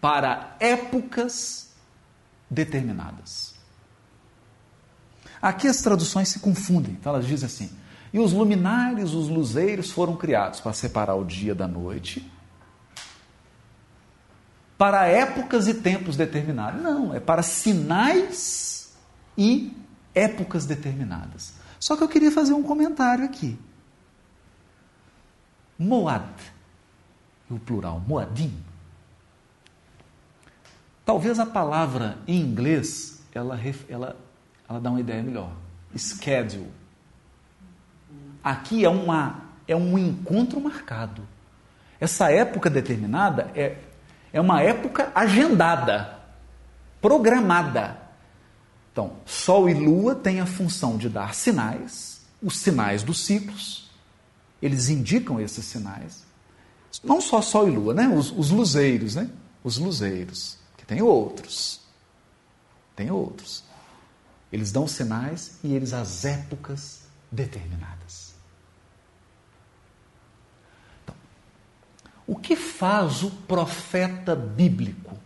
Para épocas determinadas. Aqui as traduções se confundem. Então elas dizem assim: e os luminares, os luzeiros foram criados para separar o dia da noite, para épocas e tempos determinados. Não, é para sinais e épocas determinadas. Só que eu queria fazer um comentário aqui. Moad, o plural, Moadim. Talvez a palavra em inglês ela, ela ela dá uma ideia melhor. Schedule. Aqui é, uma, é um encontro marcado. Essa época determinada é, é uma época agendada, programada. Então, Sol e Lua têm a função de dar sinais, os sinais dos ciclos, eles indicam esses sinais. Não só Sol e Lua, né? Os, os luzeiros, né? Os luzeiros, que tem outros. Tem outros. Eles dão sinais e eles as épocas determinadas. Então, o que faz o profeta bíblico?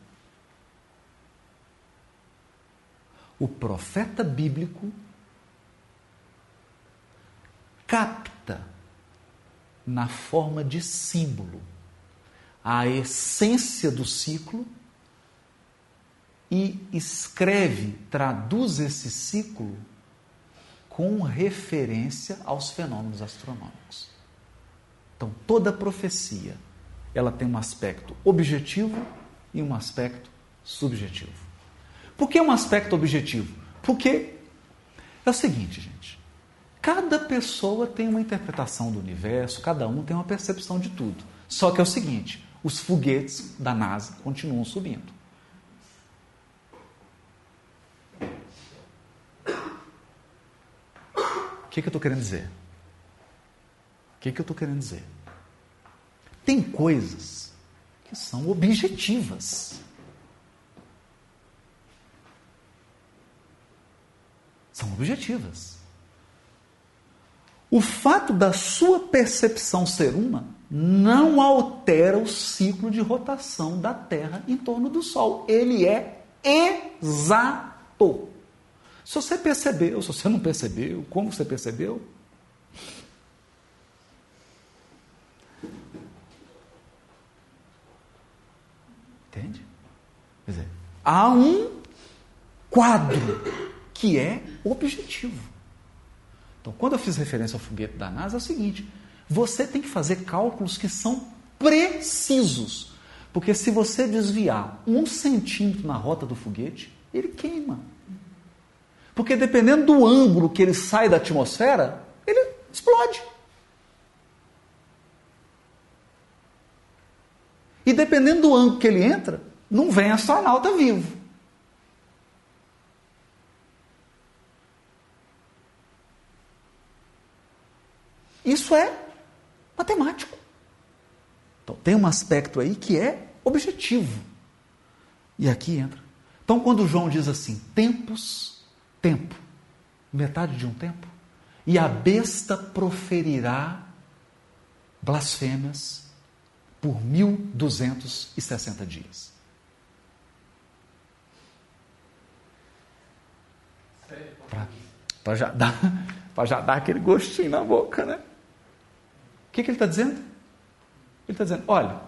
O profeta bíblico capta na forma de símbolo a essência do ciclo e escreve, traduz esse ciclo com referência aos fenômenos astronômicos. Então, toda profecia, ela tem um aspecto objetivo e um aspecto subjetivo. Por que um aspecto objetivo? Porque é o seguinte, gente. Cada pessoa tem uma interpretação do universo, cada um tem uma percepção de tudo. Só que é o seguinte: os foguetes da NASA continuam subindo. que, que eu estou querendo dizer? O que, que eu estou querendo dizer? Tem coisas que são objetivas. São objetivas. O fato da sua percepção ser uma não altera o ciclo de rotação da Terra em torno do Sol. Ele é exato. Se você percebeu, se você não percebeu, como você percebeu? Entende? Quer dizer, há um quadro que é objetivo. Então, quando eu fiz referência ao foguete da NASA, é o seguinte: você tem que fazer cálculos que são precisos. Porque se você desviar um centímetro na rota do foguete, ele queima. Porque dependendo do ângulo que ele sai da atmosfera, ele explode. E dependendo do ângulo que ele entra, não vem astronauta vivo. Isso é matemático. Então, tem um aspecto aí que é objetivo. E aqui entra. Então, quando João diz assim: tempos, tempo, metade de um tempo, e a besta proferirá blasfêmias por 1260 dias. Para já, dar, *laughs* já dar aquele gostinho na boca, né? Que, que ele está dizendo? Ele está dizendo: olha,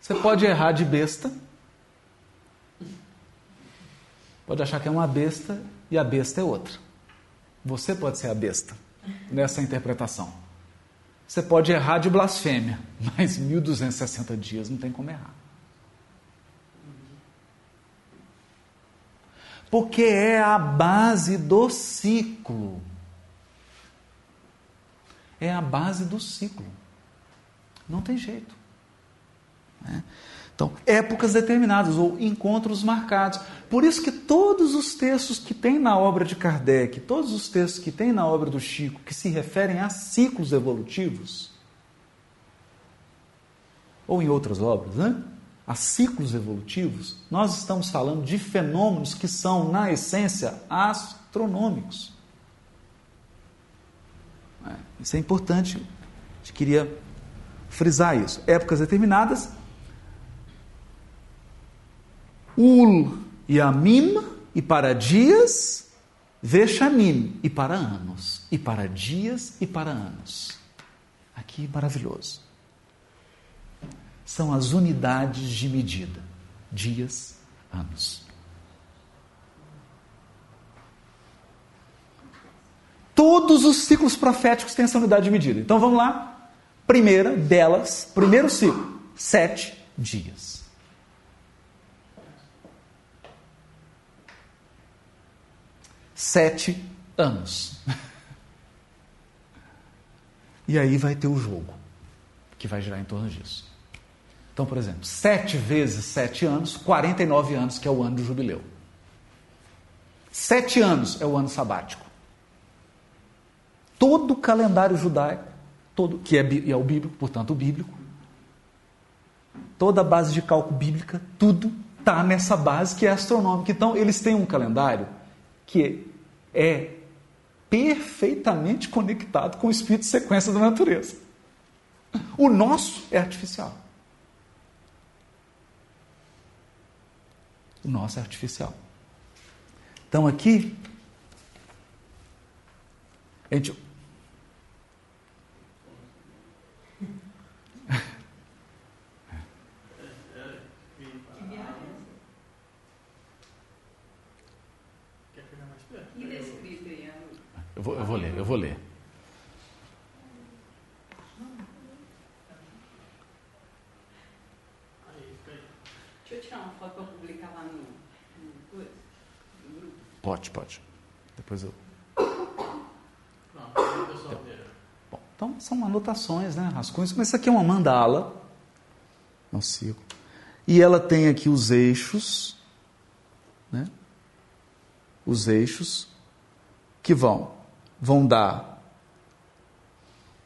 você pode errar de besta, pode achar que é uma besta e a besta é outra. Você pode ser a besta nessa interpretação. Você pode errar de blasfêmia, *laughs* mas 1260 dias não tem como errar. Porque é a base do ciclo. É a base do ciclo. Não tem jeito. Né? Então, épocas determinadas ou encontros marcados. Por isso que todos os textos que tem na obra de Kardec, todos os textos que tem na obra do Chico, que se referem a ciclos evolutivos, ou em outras obras, né? a ciclos evolutivos, nós estamos falando de fenômenos que são, na essência, astronômicos. É, isso é importante, a gente queria frisar isso. Épocas determinadas Ul e Amim, e para dias, Vexamim, e para anos, e para dias e para anos. Aqui maravilhoso. São as unidades de medida: dias, anos. Todos os ciclos proféticos têm essa unidade de medida. Então vamos lá. Primeira delas, primeiro ciclo, sete dias. sete anos. E aí vai ter o jogo, que vai girar em torno disso. Então, por exemplo, sete vezes sete anos, 49 anos, que é o ano do jubileu. Sete anos é o ano sabático. Todo o calendário judaico, todo, que é, é o bíblico, portanto, o bíblico, toda a base de cálculo bíblica, tudo está nessa base que é astronômica. Então, eles têm um calendário que é perfeitamente conectado com o espírito de sequência da natureza. O nosso é artificial. O nosso é artificial. Então aqui, a gente Eu vou, eu vou ler, eu vou ler. Deixa eu tirar uma foto para publicar lá no, no, grupo. Pode, pode. Depois eu. Bom, então são anotações, né? Rascunhos, mas isso aqui é uma mandala. Não sigo. E ela tem aqui os eixos, né? Os eixos que vão vão dar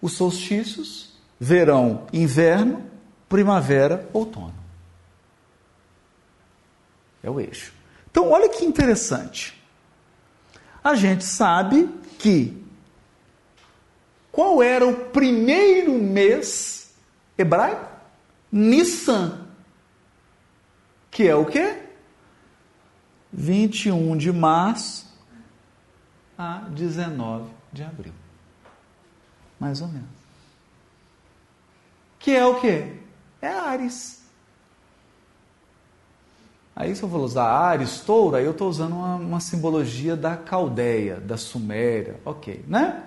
os solstícios, verão, inverno, primavera, outono. É o eixo. Então, olha que interessante. A gente sabe que qual era o primeiro mês hebraico? Nissan. Que é o quê? 21 de março a 19 de abril. Mais ou menos. Que é o quê? É Ares. Aí se eu vou usar Ares, touro, aí eu estou usando uma, uma, simbologia da Caldeia, da Suméria, ok, né?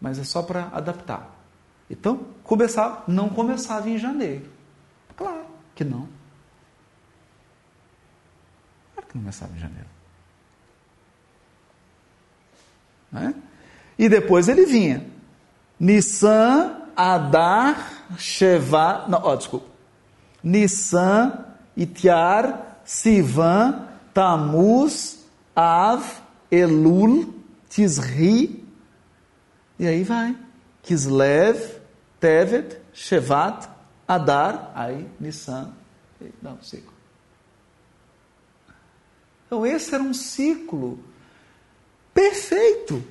Mas é só para adaptar. Então, começar, não começava em janeiro. Claro que não. Claro que não começava em janeiro. Né? E depois ele vinha. Nissan, Adar, Shevat, não, ó, desculpa. Nissan, Itiar, Sivan, Tamuz, Av, Elul, Tisri, e aí vai. Kislev, Tevet, Shevat, Adar, aí Nissan, e dá um ciclo. Então esse era um ciclo perfeito.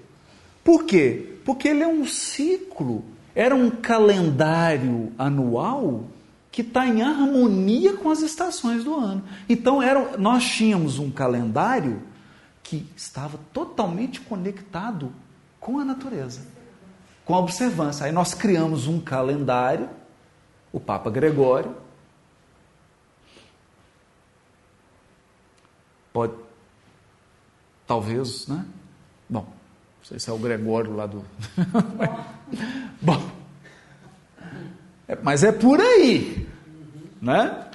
Por quê? Porque ele é um ciclo, era um calendário anual que está em harmonia com as estações do ano. Então era, nós tínhamos um calendário que estava totalmente conectado com a natureza, com a observância. Aí nós criamos um calendário, o Papa Gregório. Pode, talvez, né? Bom, não sei se é o Gregório lá do. *laughs* Bom, é, mas é por aí, né?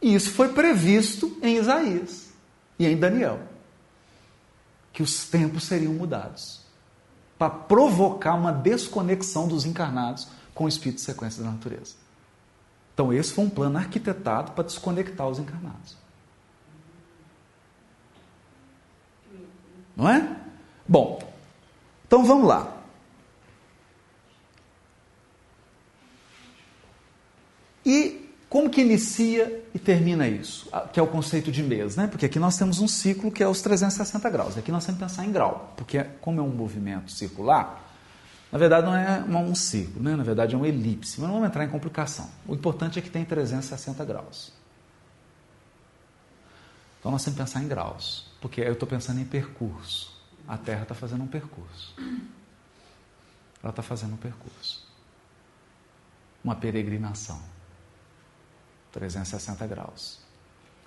E isso foi previsto em Isaías e em Daniel, que os tempos seriam mudados para provocar uma desconexão dos encarnados com o espírito de sequência da natureza. Então, esse foi um plano arquitetado para desconectar os encarnados. Não é? Bom, então vamos lá. E como que inicia e termina isso? Ah, que é o conceito de mês, né? Porque aqui nós temos um ciclo que é os 360 graus. Aqui nós temos que pensar em grau, porque como é um movimento circular, na verdade não é um círculo, né? Na verdade é um elipse, mas não vamos entrar em complicação. O importante é que tem 360 graus. Então nós temos que pensar em graus, porque eu estou pensando em percurso. A Terra está fazendo um percurso. Ela está fazendo um percurso. Uma peregrinação. 360 graus.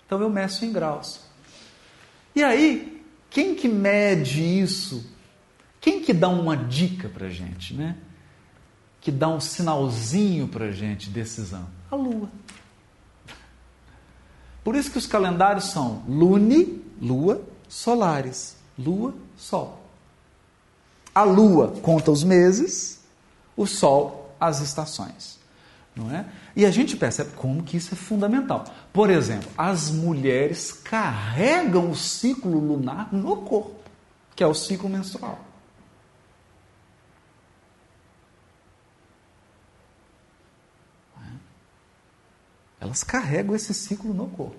Então eu meço em graus. E aí, quem que mede isso? Quem que dá uma dica para gente, né? Que dá um sinalzinho para gente de decisão? A Lua. Por isso que os calendários são lune, lua, solares, lua, sol. A lua conta os meses, o sol as estações, não é? E a gente percebe como que isso é fundamental. Por exemplo, as mulheres carregam o ciclo lunar no corpo, que é o ciclo menstrual. Elas carregam esse ciclo no corpo.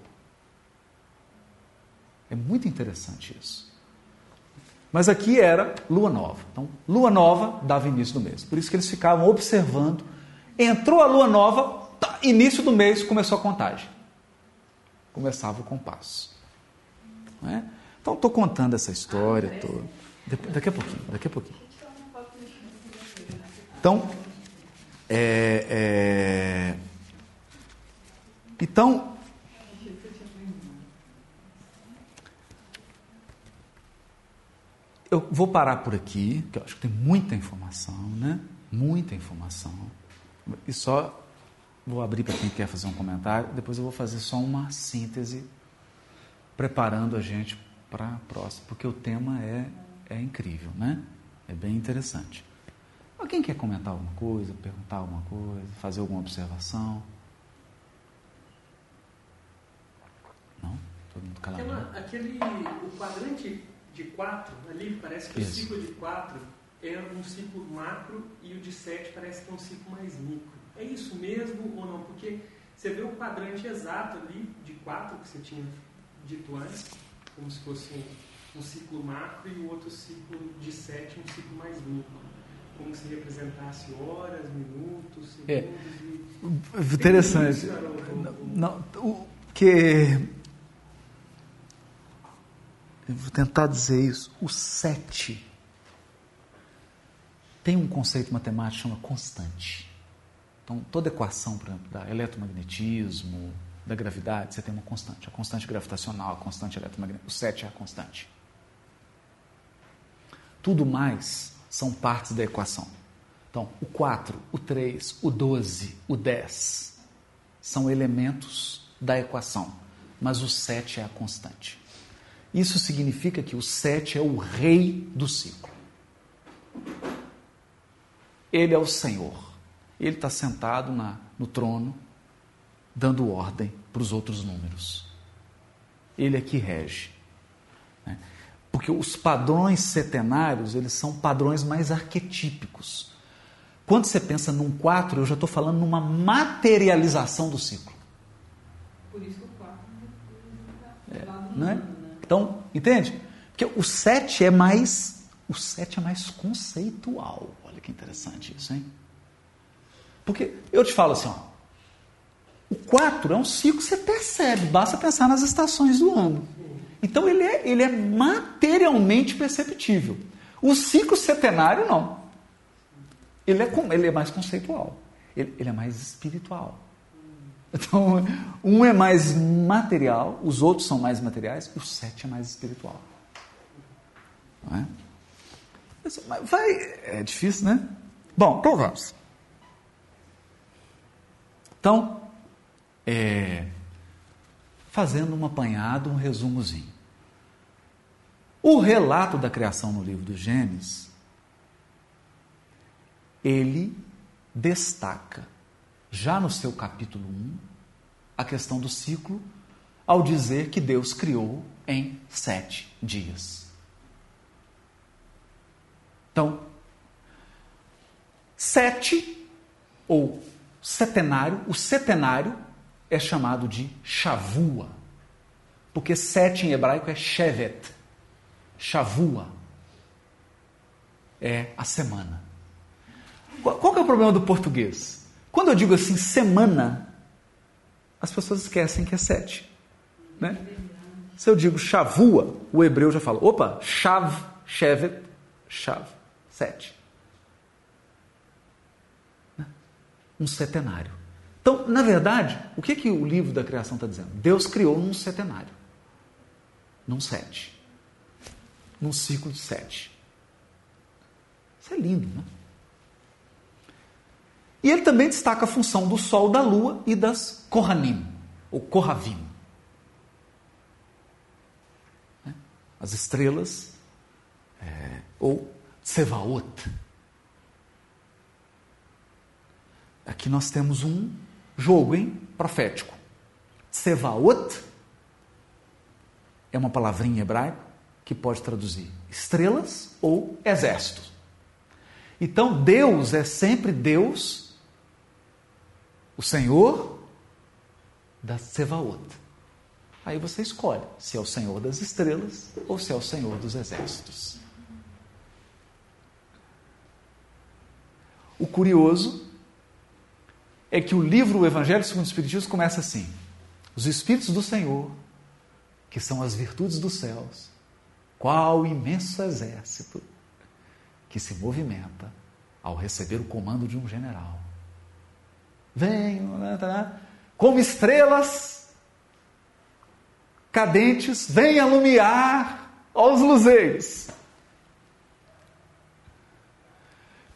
É muito interessante isso. Mas aqui era lua nova. Então, lua nova dava início do mês. Por isso que eles ficavam observando. Entrou a lua nova, tá, início do mês começou a contagem. Começava o compasso. É? Então, estou contando essa história. Daqui a pouquinho, daqui a pouquinho. Então, é, é, então, eu vou parar por aqui, que eu acho que tem muita informação, né? Muita informação. E só vou abrir para quem quer fazer um comentário, depois eu vou fazer só uma síntese, preparando a gente para a próxima, porque o tema é, é incrível, né? É bem interessante. Alguém quer comentar alguma coisa, perguntar alguma coisa, fazer alguma observação? Não? Todo mundo calado. Aquela, aquele, o quadrante de 4 ali, parece que Isso. o ciclo de 4 é um ciclo macro e o de 7 parece que é um ciclo mais micro. É isso mesmo ou não? Porque você vê o quadrante exato ali de 4 que você tinha dito antes, como se fosse um, um ciclo macro e o outro ciclo de 7, um ciclo mais micro. Como se representasse horas, minutos, segundos é. e... Interessante. Não, o que eu vou tentar dizer isso. O 7 tem um conceito matemático que chama constante. Então, toda equação, por exemplo, da eletromagnetismo, da gravidade, você tem uma constante. A constante gravitacional, a constante eletromagnética. O 7 é a constante. Tudo mais são partes da equação. Então, o 4, o 3, o 12, o 10 são elementos da equação, mas o 7 é a constante. Isso significa que o sete é o rei do ciclo. Ele é o Senhor. Ele está sentado na, no trono, dando ordem para os outros números. Ele é que rege. Né? Porque os padrões setenários, eles são padrões mais arquetípicos. Quando você pensa num 4, eu já estou falando numa materialização do ciclo. Por isso que o 4 é é? Né? Então, entende? Porque o 7 é mais o 7 é mais conceitual. Que interessante isso, hein? Porque eu te falo assim, ó, o 4 é um ciclo que você percebe, basta pensar nas estações do ano. Então ele é, ele é materialmente perceptível. O ciclo setenário não. Ele é, ele é mais conceitual. Ele, ele é mais espiritual. Então, um é mais material, os outros são mais materiais, o sete é mais espiritual. Não é? Mas vai, é difícil, né? Bom, então vamos. Então, é, fazendo um apanhado, um resumozinho. O relato da criação no livro do Gênesis, ele destaca, já no seu capítulo 1, a questão do ciclo, ao dizer que Deus criou em sete dias. Então, sete, ou setenário, o setenário é chamado de Shavua, porque sete em hebraico é Shevet, Shavua, é a semana. Qual, qual é o problema do português? Quando eu digo assim, semana, as pessoas esquecem que é sete. Né? Se eu digo Shavua, o hebreu já fala, opa, Shav, Shevet, Shav, sete. Um setenário. Então, na verdade, o que, que o livro da criação está dizendo? Deus criou num setenário, num sete, num ciclo de sete. Isso é lindo, né? E ele também destaca a função do Sol, da Lua e das Kohanim, ou Kohavim. Né? As estrelas, é, ou Tsevaot. Aqui nós temos um jogo, hein? Profético. Tsevaot é uma palavrinha em hebraico que pode traduzir estrelas ou exércitos. Então Deus é sempre Deus, o Senhor da Tsevaot. Aí você escolhe se é o Senhor das estrelas ou se é o Senhor dos exércitos. O curioso é que o livro O Evangelho segundo o Espiritismo começa assim: Os Espíritos do Senhor, que são as virtudes dos céus, qual imenso exército que se movimenta ao receber o comando de um general. Venham, né, tá, né, como estrelas cadentes, vem alumiar aos luzeiros.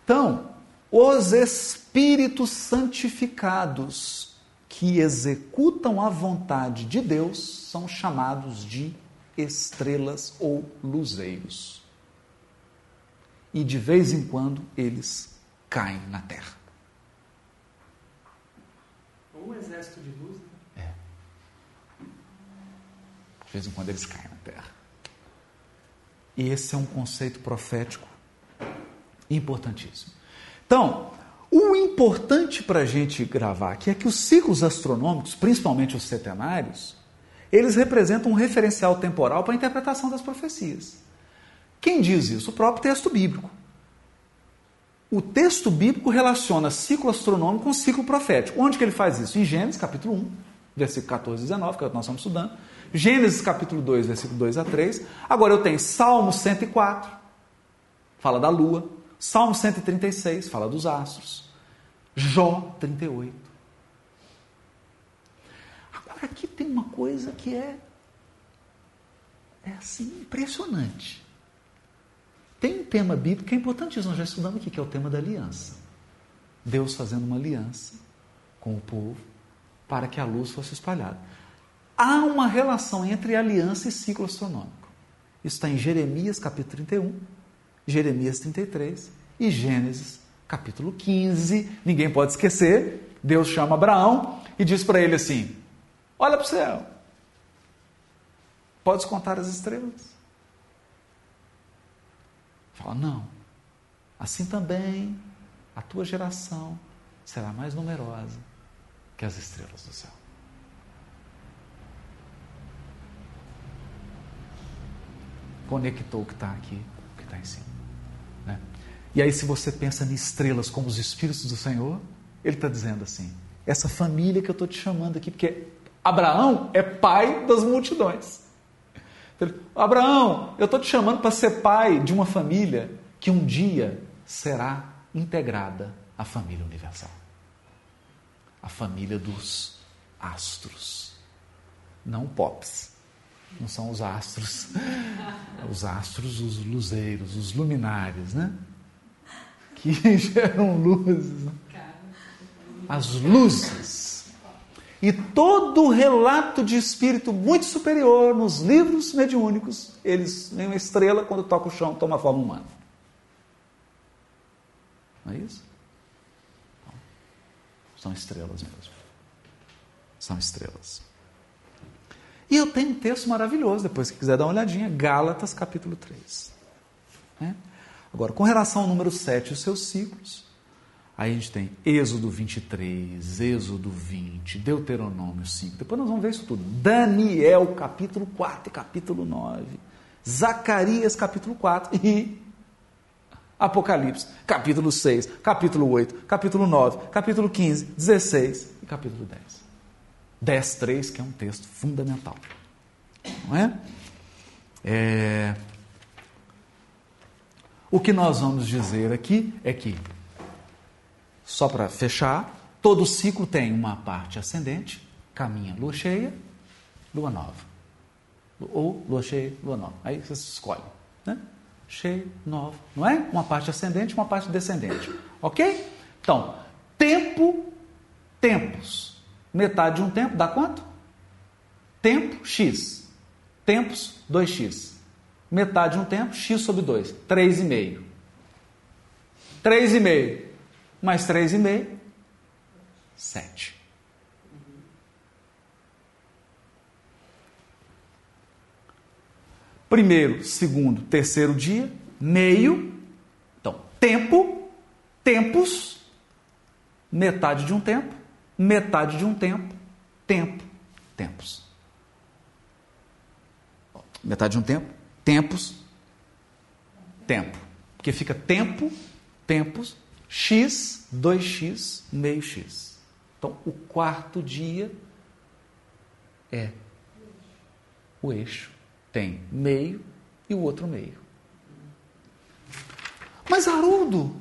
Então, os espíritos santificados que executam a vontade de Deus são chamados de estrelas ou luzeiros. E de vez em quando eles caem na terra. Um exército de luz. Né? É. De vez em quando eles caem na terra. E esse é um conceito profético importantíssimo. Então, o importante para a gente gravar aqui é que os ciclos astronômicos, principalmente os setenários, eles representam um referencial temporal para a interpretação das profecias. Quem diz isso? O próprio texto bíblico. O texto bíblico relaciona ciclo astronômico com ciclo profético. Onde que ele faz isso? Em Gênesis, capítulo 1, versículo 14 e 19, que é que nós estamos estudando. Gênesis, capítulo 2, versículo 2 a 3. Agora eu tenho Salmo 104, fala da lua. Salmo 136 fala dos astros. Jó 38. Agora aqui tem uma coisa que é é assim impressionante. Tem um tema bíblico que é importante, nós já estudamos aqui, que é o tema da aliança. Deus fazendo uma aliança com o povo para que a luz fosse espalhada. Há uma relação entre aliança e ciclo astronômico. Isso está em Jeremias capítulo 31, Jeremias 33 e Gênesis capítulo 15, ninguém pode esquecer. Deus chama Abraão e diz para ele assim: Olha para o céu, podes contar as estrelas? Fala, não. Assim também a tua geração será mais numerosa que as estrelas do céu. Conectou o que está aqui, o que está em cima. E aí, se você pensa em estrelas como os Espíritos do Senhor, ele está dizendo assim: essa família que eu estou te chamando aqui, porque Abraão é pai das multidões. Abraão, eu estou te chamando para ser pai de uma família que um dia será integrada à família universal a família dos astros, não pops. Não são os astros, *laughs* os astros, os luzeiros, os luminares, né? Que *laughs* geram luzes. As luzes. E todo o relato de espírito muito superior nos livros mediúnicos, eles nem uma estrela quando toca o chão toma forma humana. Não é isso? São estrelas mesmo. São estrelas. E eu tenho um texto maravilhoso, depois que quiser dar uma olhadinha, Gálatas capítulo 3. Né? Agora, com relação ao número 7 e os seus ciclos, aí a gente tem Êxodo 23, Êxodo 20, Deuteronômio 5, depois nós vamos ver isso tudo. Daniel capítulo 4 e capítulo 9, Zacarias capítulo 4 e Apocalipse, capítulo 6, capítulo 8, capítulo 9, capítulo 15, 16 e capítulo 10. 10, 3, que é um texto fundamental. Não é? é... O que nós vamos dizer aqui é que, só para fechar, todo ciclo tem uma parte ascendente, caminha lua cheia, lua nova. Ou lua cheia, lua nova. Aí você escolhe. Né? cheio, novo. Não é? Uma parte ascendente uma parte descendente. Ok? Então, tempo, tempos. Metade de um tempo dá quanto? Tempo, x. Tempos, 2x. Metade de um tempo, x sobre 2. 3,5. 3,5. Mais 3,5, 7. primeiro, segundo, terceiro dia, meio, então, tempo, tempos, metade de um tempo, metade de um tempo, tempo, tempos. Metade de um tempo, tempos, tempo. Porque fica tempo, tempos, x, 2x, meio x. Então, o quarto dia é o eixo tem meio e o outro meio. Mas Haroldo,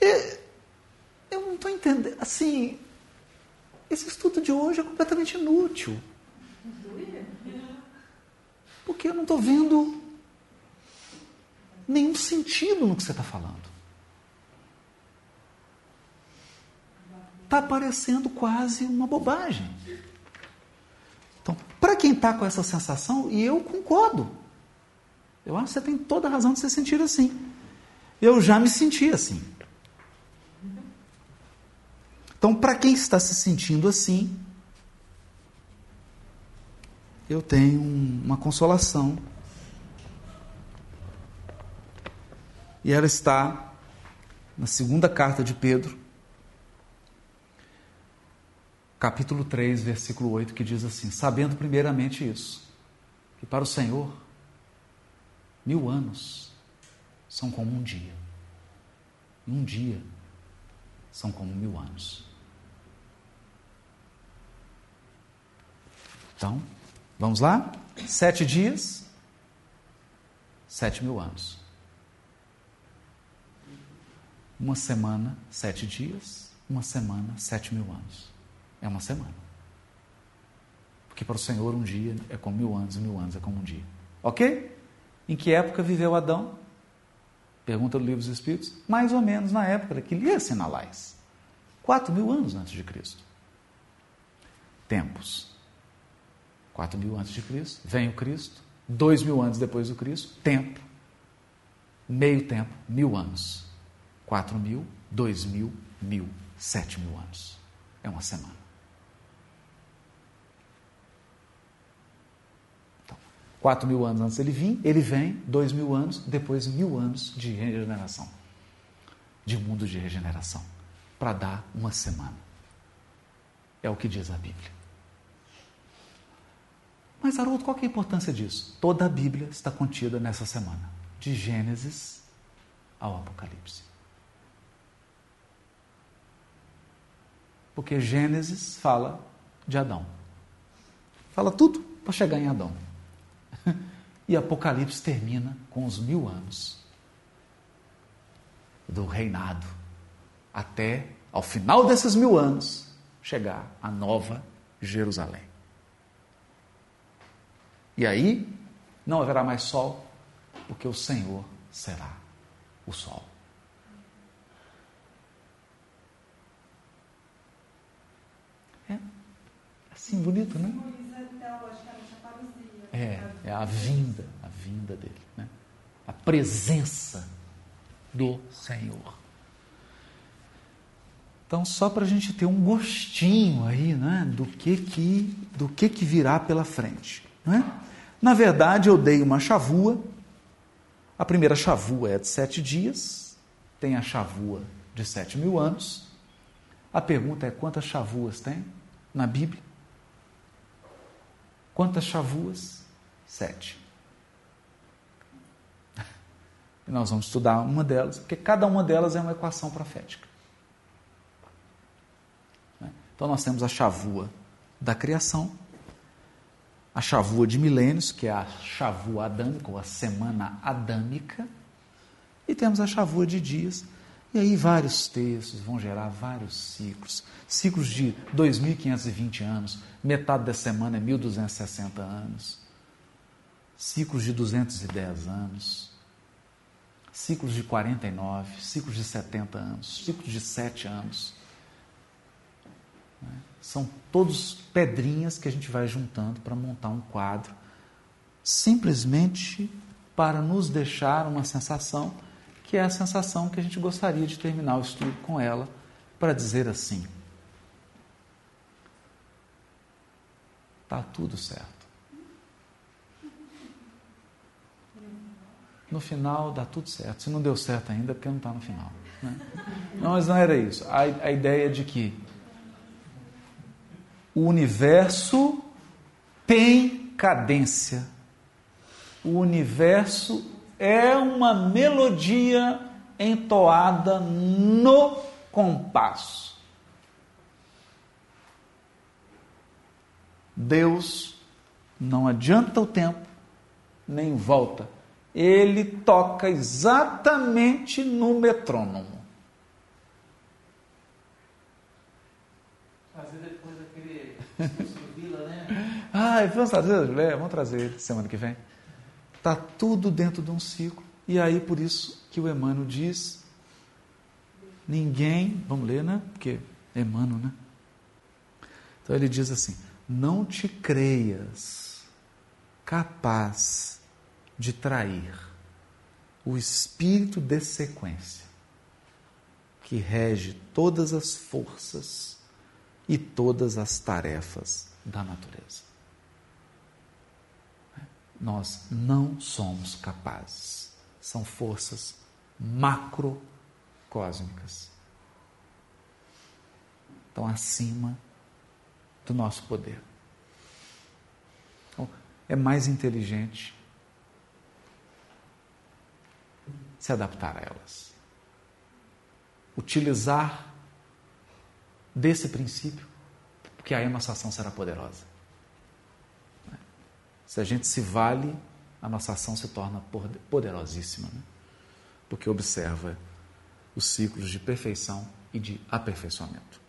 é, eu não estou entendendo. Assim, esse estudo de hoje é completamente inútil. Porque eu não estou vendo nenhum sentido no que você está falando. Está parecendo quase uma bobagem. Então, para quem está com essa sensação, e eu concordo, eu acho que você tem toda a razão de se sentir assim. Eu já me senti assim. Então, para quem está se sentindo assim, eu tenho uma consolação. E ela está na segunda carta de Pedro, capítulo 3, versículo 8, que diz assim: Sabendo primeiramente isso, que para o Senhor mil anos são como um dia, e um dia são como mil anos. Então, vamos lá? Sete dias, sete mil anos. Uma semana, sete dias. Uma semana, sete mil anos é uma semana. Porque para o Senhor um dia é como mil anos, e mil anos é como um dia. Ok? Em que época viveu Adão? Pergunta do livro dos Espíritos. Mais ou menos na época que lia Sinalais. Quatro mil anos antes de Cristo. Tempos. Quatro mil antes de Cristo. Vem o Cristo. Dois mil anos depois do Cristo. Tempo. Meio tempo. Mil anos. Quatro mil, dois mil, mil, sete mil anos. É uma semana. Então, quatro mil anos antes ele vir, ele vem, dois mil anos, depois mil anos de regeneração. De mundo de regeneração. Para dar uma semana. É o que diz a Bíblia. Mas, Haroldo, qual é a importância disso? Toda a Bíblia está contida nessa semana, de Gênesis ao Apocalipse. Porque Gênesis fala de Adão. Fala tudo para chegar em Adão. *laughs* E Apocalipse termina com os mil anos do reinado, até ao final desses mil anos chegar a nova Jerusalém. E aí não haverá mais sol, porque o Senhor será o sol. É assim bonito, né? É, é a vinda, a vinda dele, né? A presença do Senhor. Então, só para a gente ter um gostinho aí, né, do que que do que que virá pela frente, né? Na verdade, eu dei uma chavua. A primeira chavua é de sete dias, tem a chavua de sete mil anos. A pergunta é: quantas chavuas tem na Bíblia? Quantas chavuas? Sete. E nós vamos estudar uma delas, porque cada uma delas é uma equação profética. Então nós temos a chavua da criação, a chavua de milênios, que é a chavua adâmica, ou a semana adâmica, e temos a chavua de dias. E aí vários textos vão gerar vários ciclos. Ciclos de 2.520 anos, metade da semana é 1.260 anos. Ciclos de 210 anos. Ciclos de 49, ciclos de 70 anos, ciclos de 7 anos. São todos pedrinhas que a gente vai juntando para montar um quadro, simplesmente para nos deixar uma sensação que é a sensação que a gente gostaria de terminar o estudo com ela, para dizer assim: está tudo certo. No final dá tudo certo. Se não deu certo ainda, é porque não está no final. Né? Não, mas não era isso. A, a ideia de que o universo tem cadência. O universo é uma melodia entoada no compasso. Deus não adianta o tempo, nem volta. Ele toca exatamente no metrônomo. *laughs* Ah, vamos trazer, é, vamos trazer semana que vem. Está tudo dentro de um ciclo. E aí, por isso que o Emmanuel diz: ninguém, vamos ler, né? Porque é Emmanuel, né? Então ele diz assim: não te creias capaz de trair o espírito de sequência que rege todas as forças e todas as tarefas da natureza. Nós não somos capazes. São forças macrocósmicas. Estão acima do nosso poder. Então, é mais inteligente se adaptar a elas. Utilizar desse princípio, porque aí a nossa ação será poderosa. Se a gente se vale, a nossa ação se torna poderosíssima, né? porque observa os ciclos de perfeição e de aperfeiçoamento.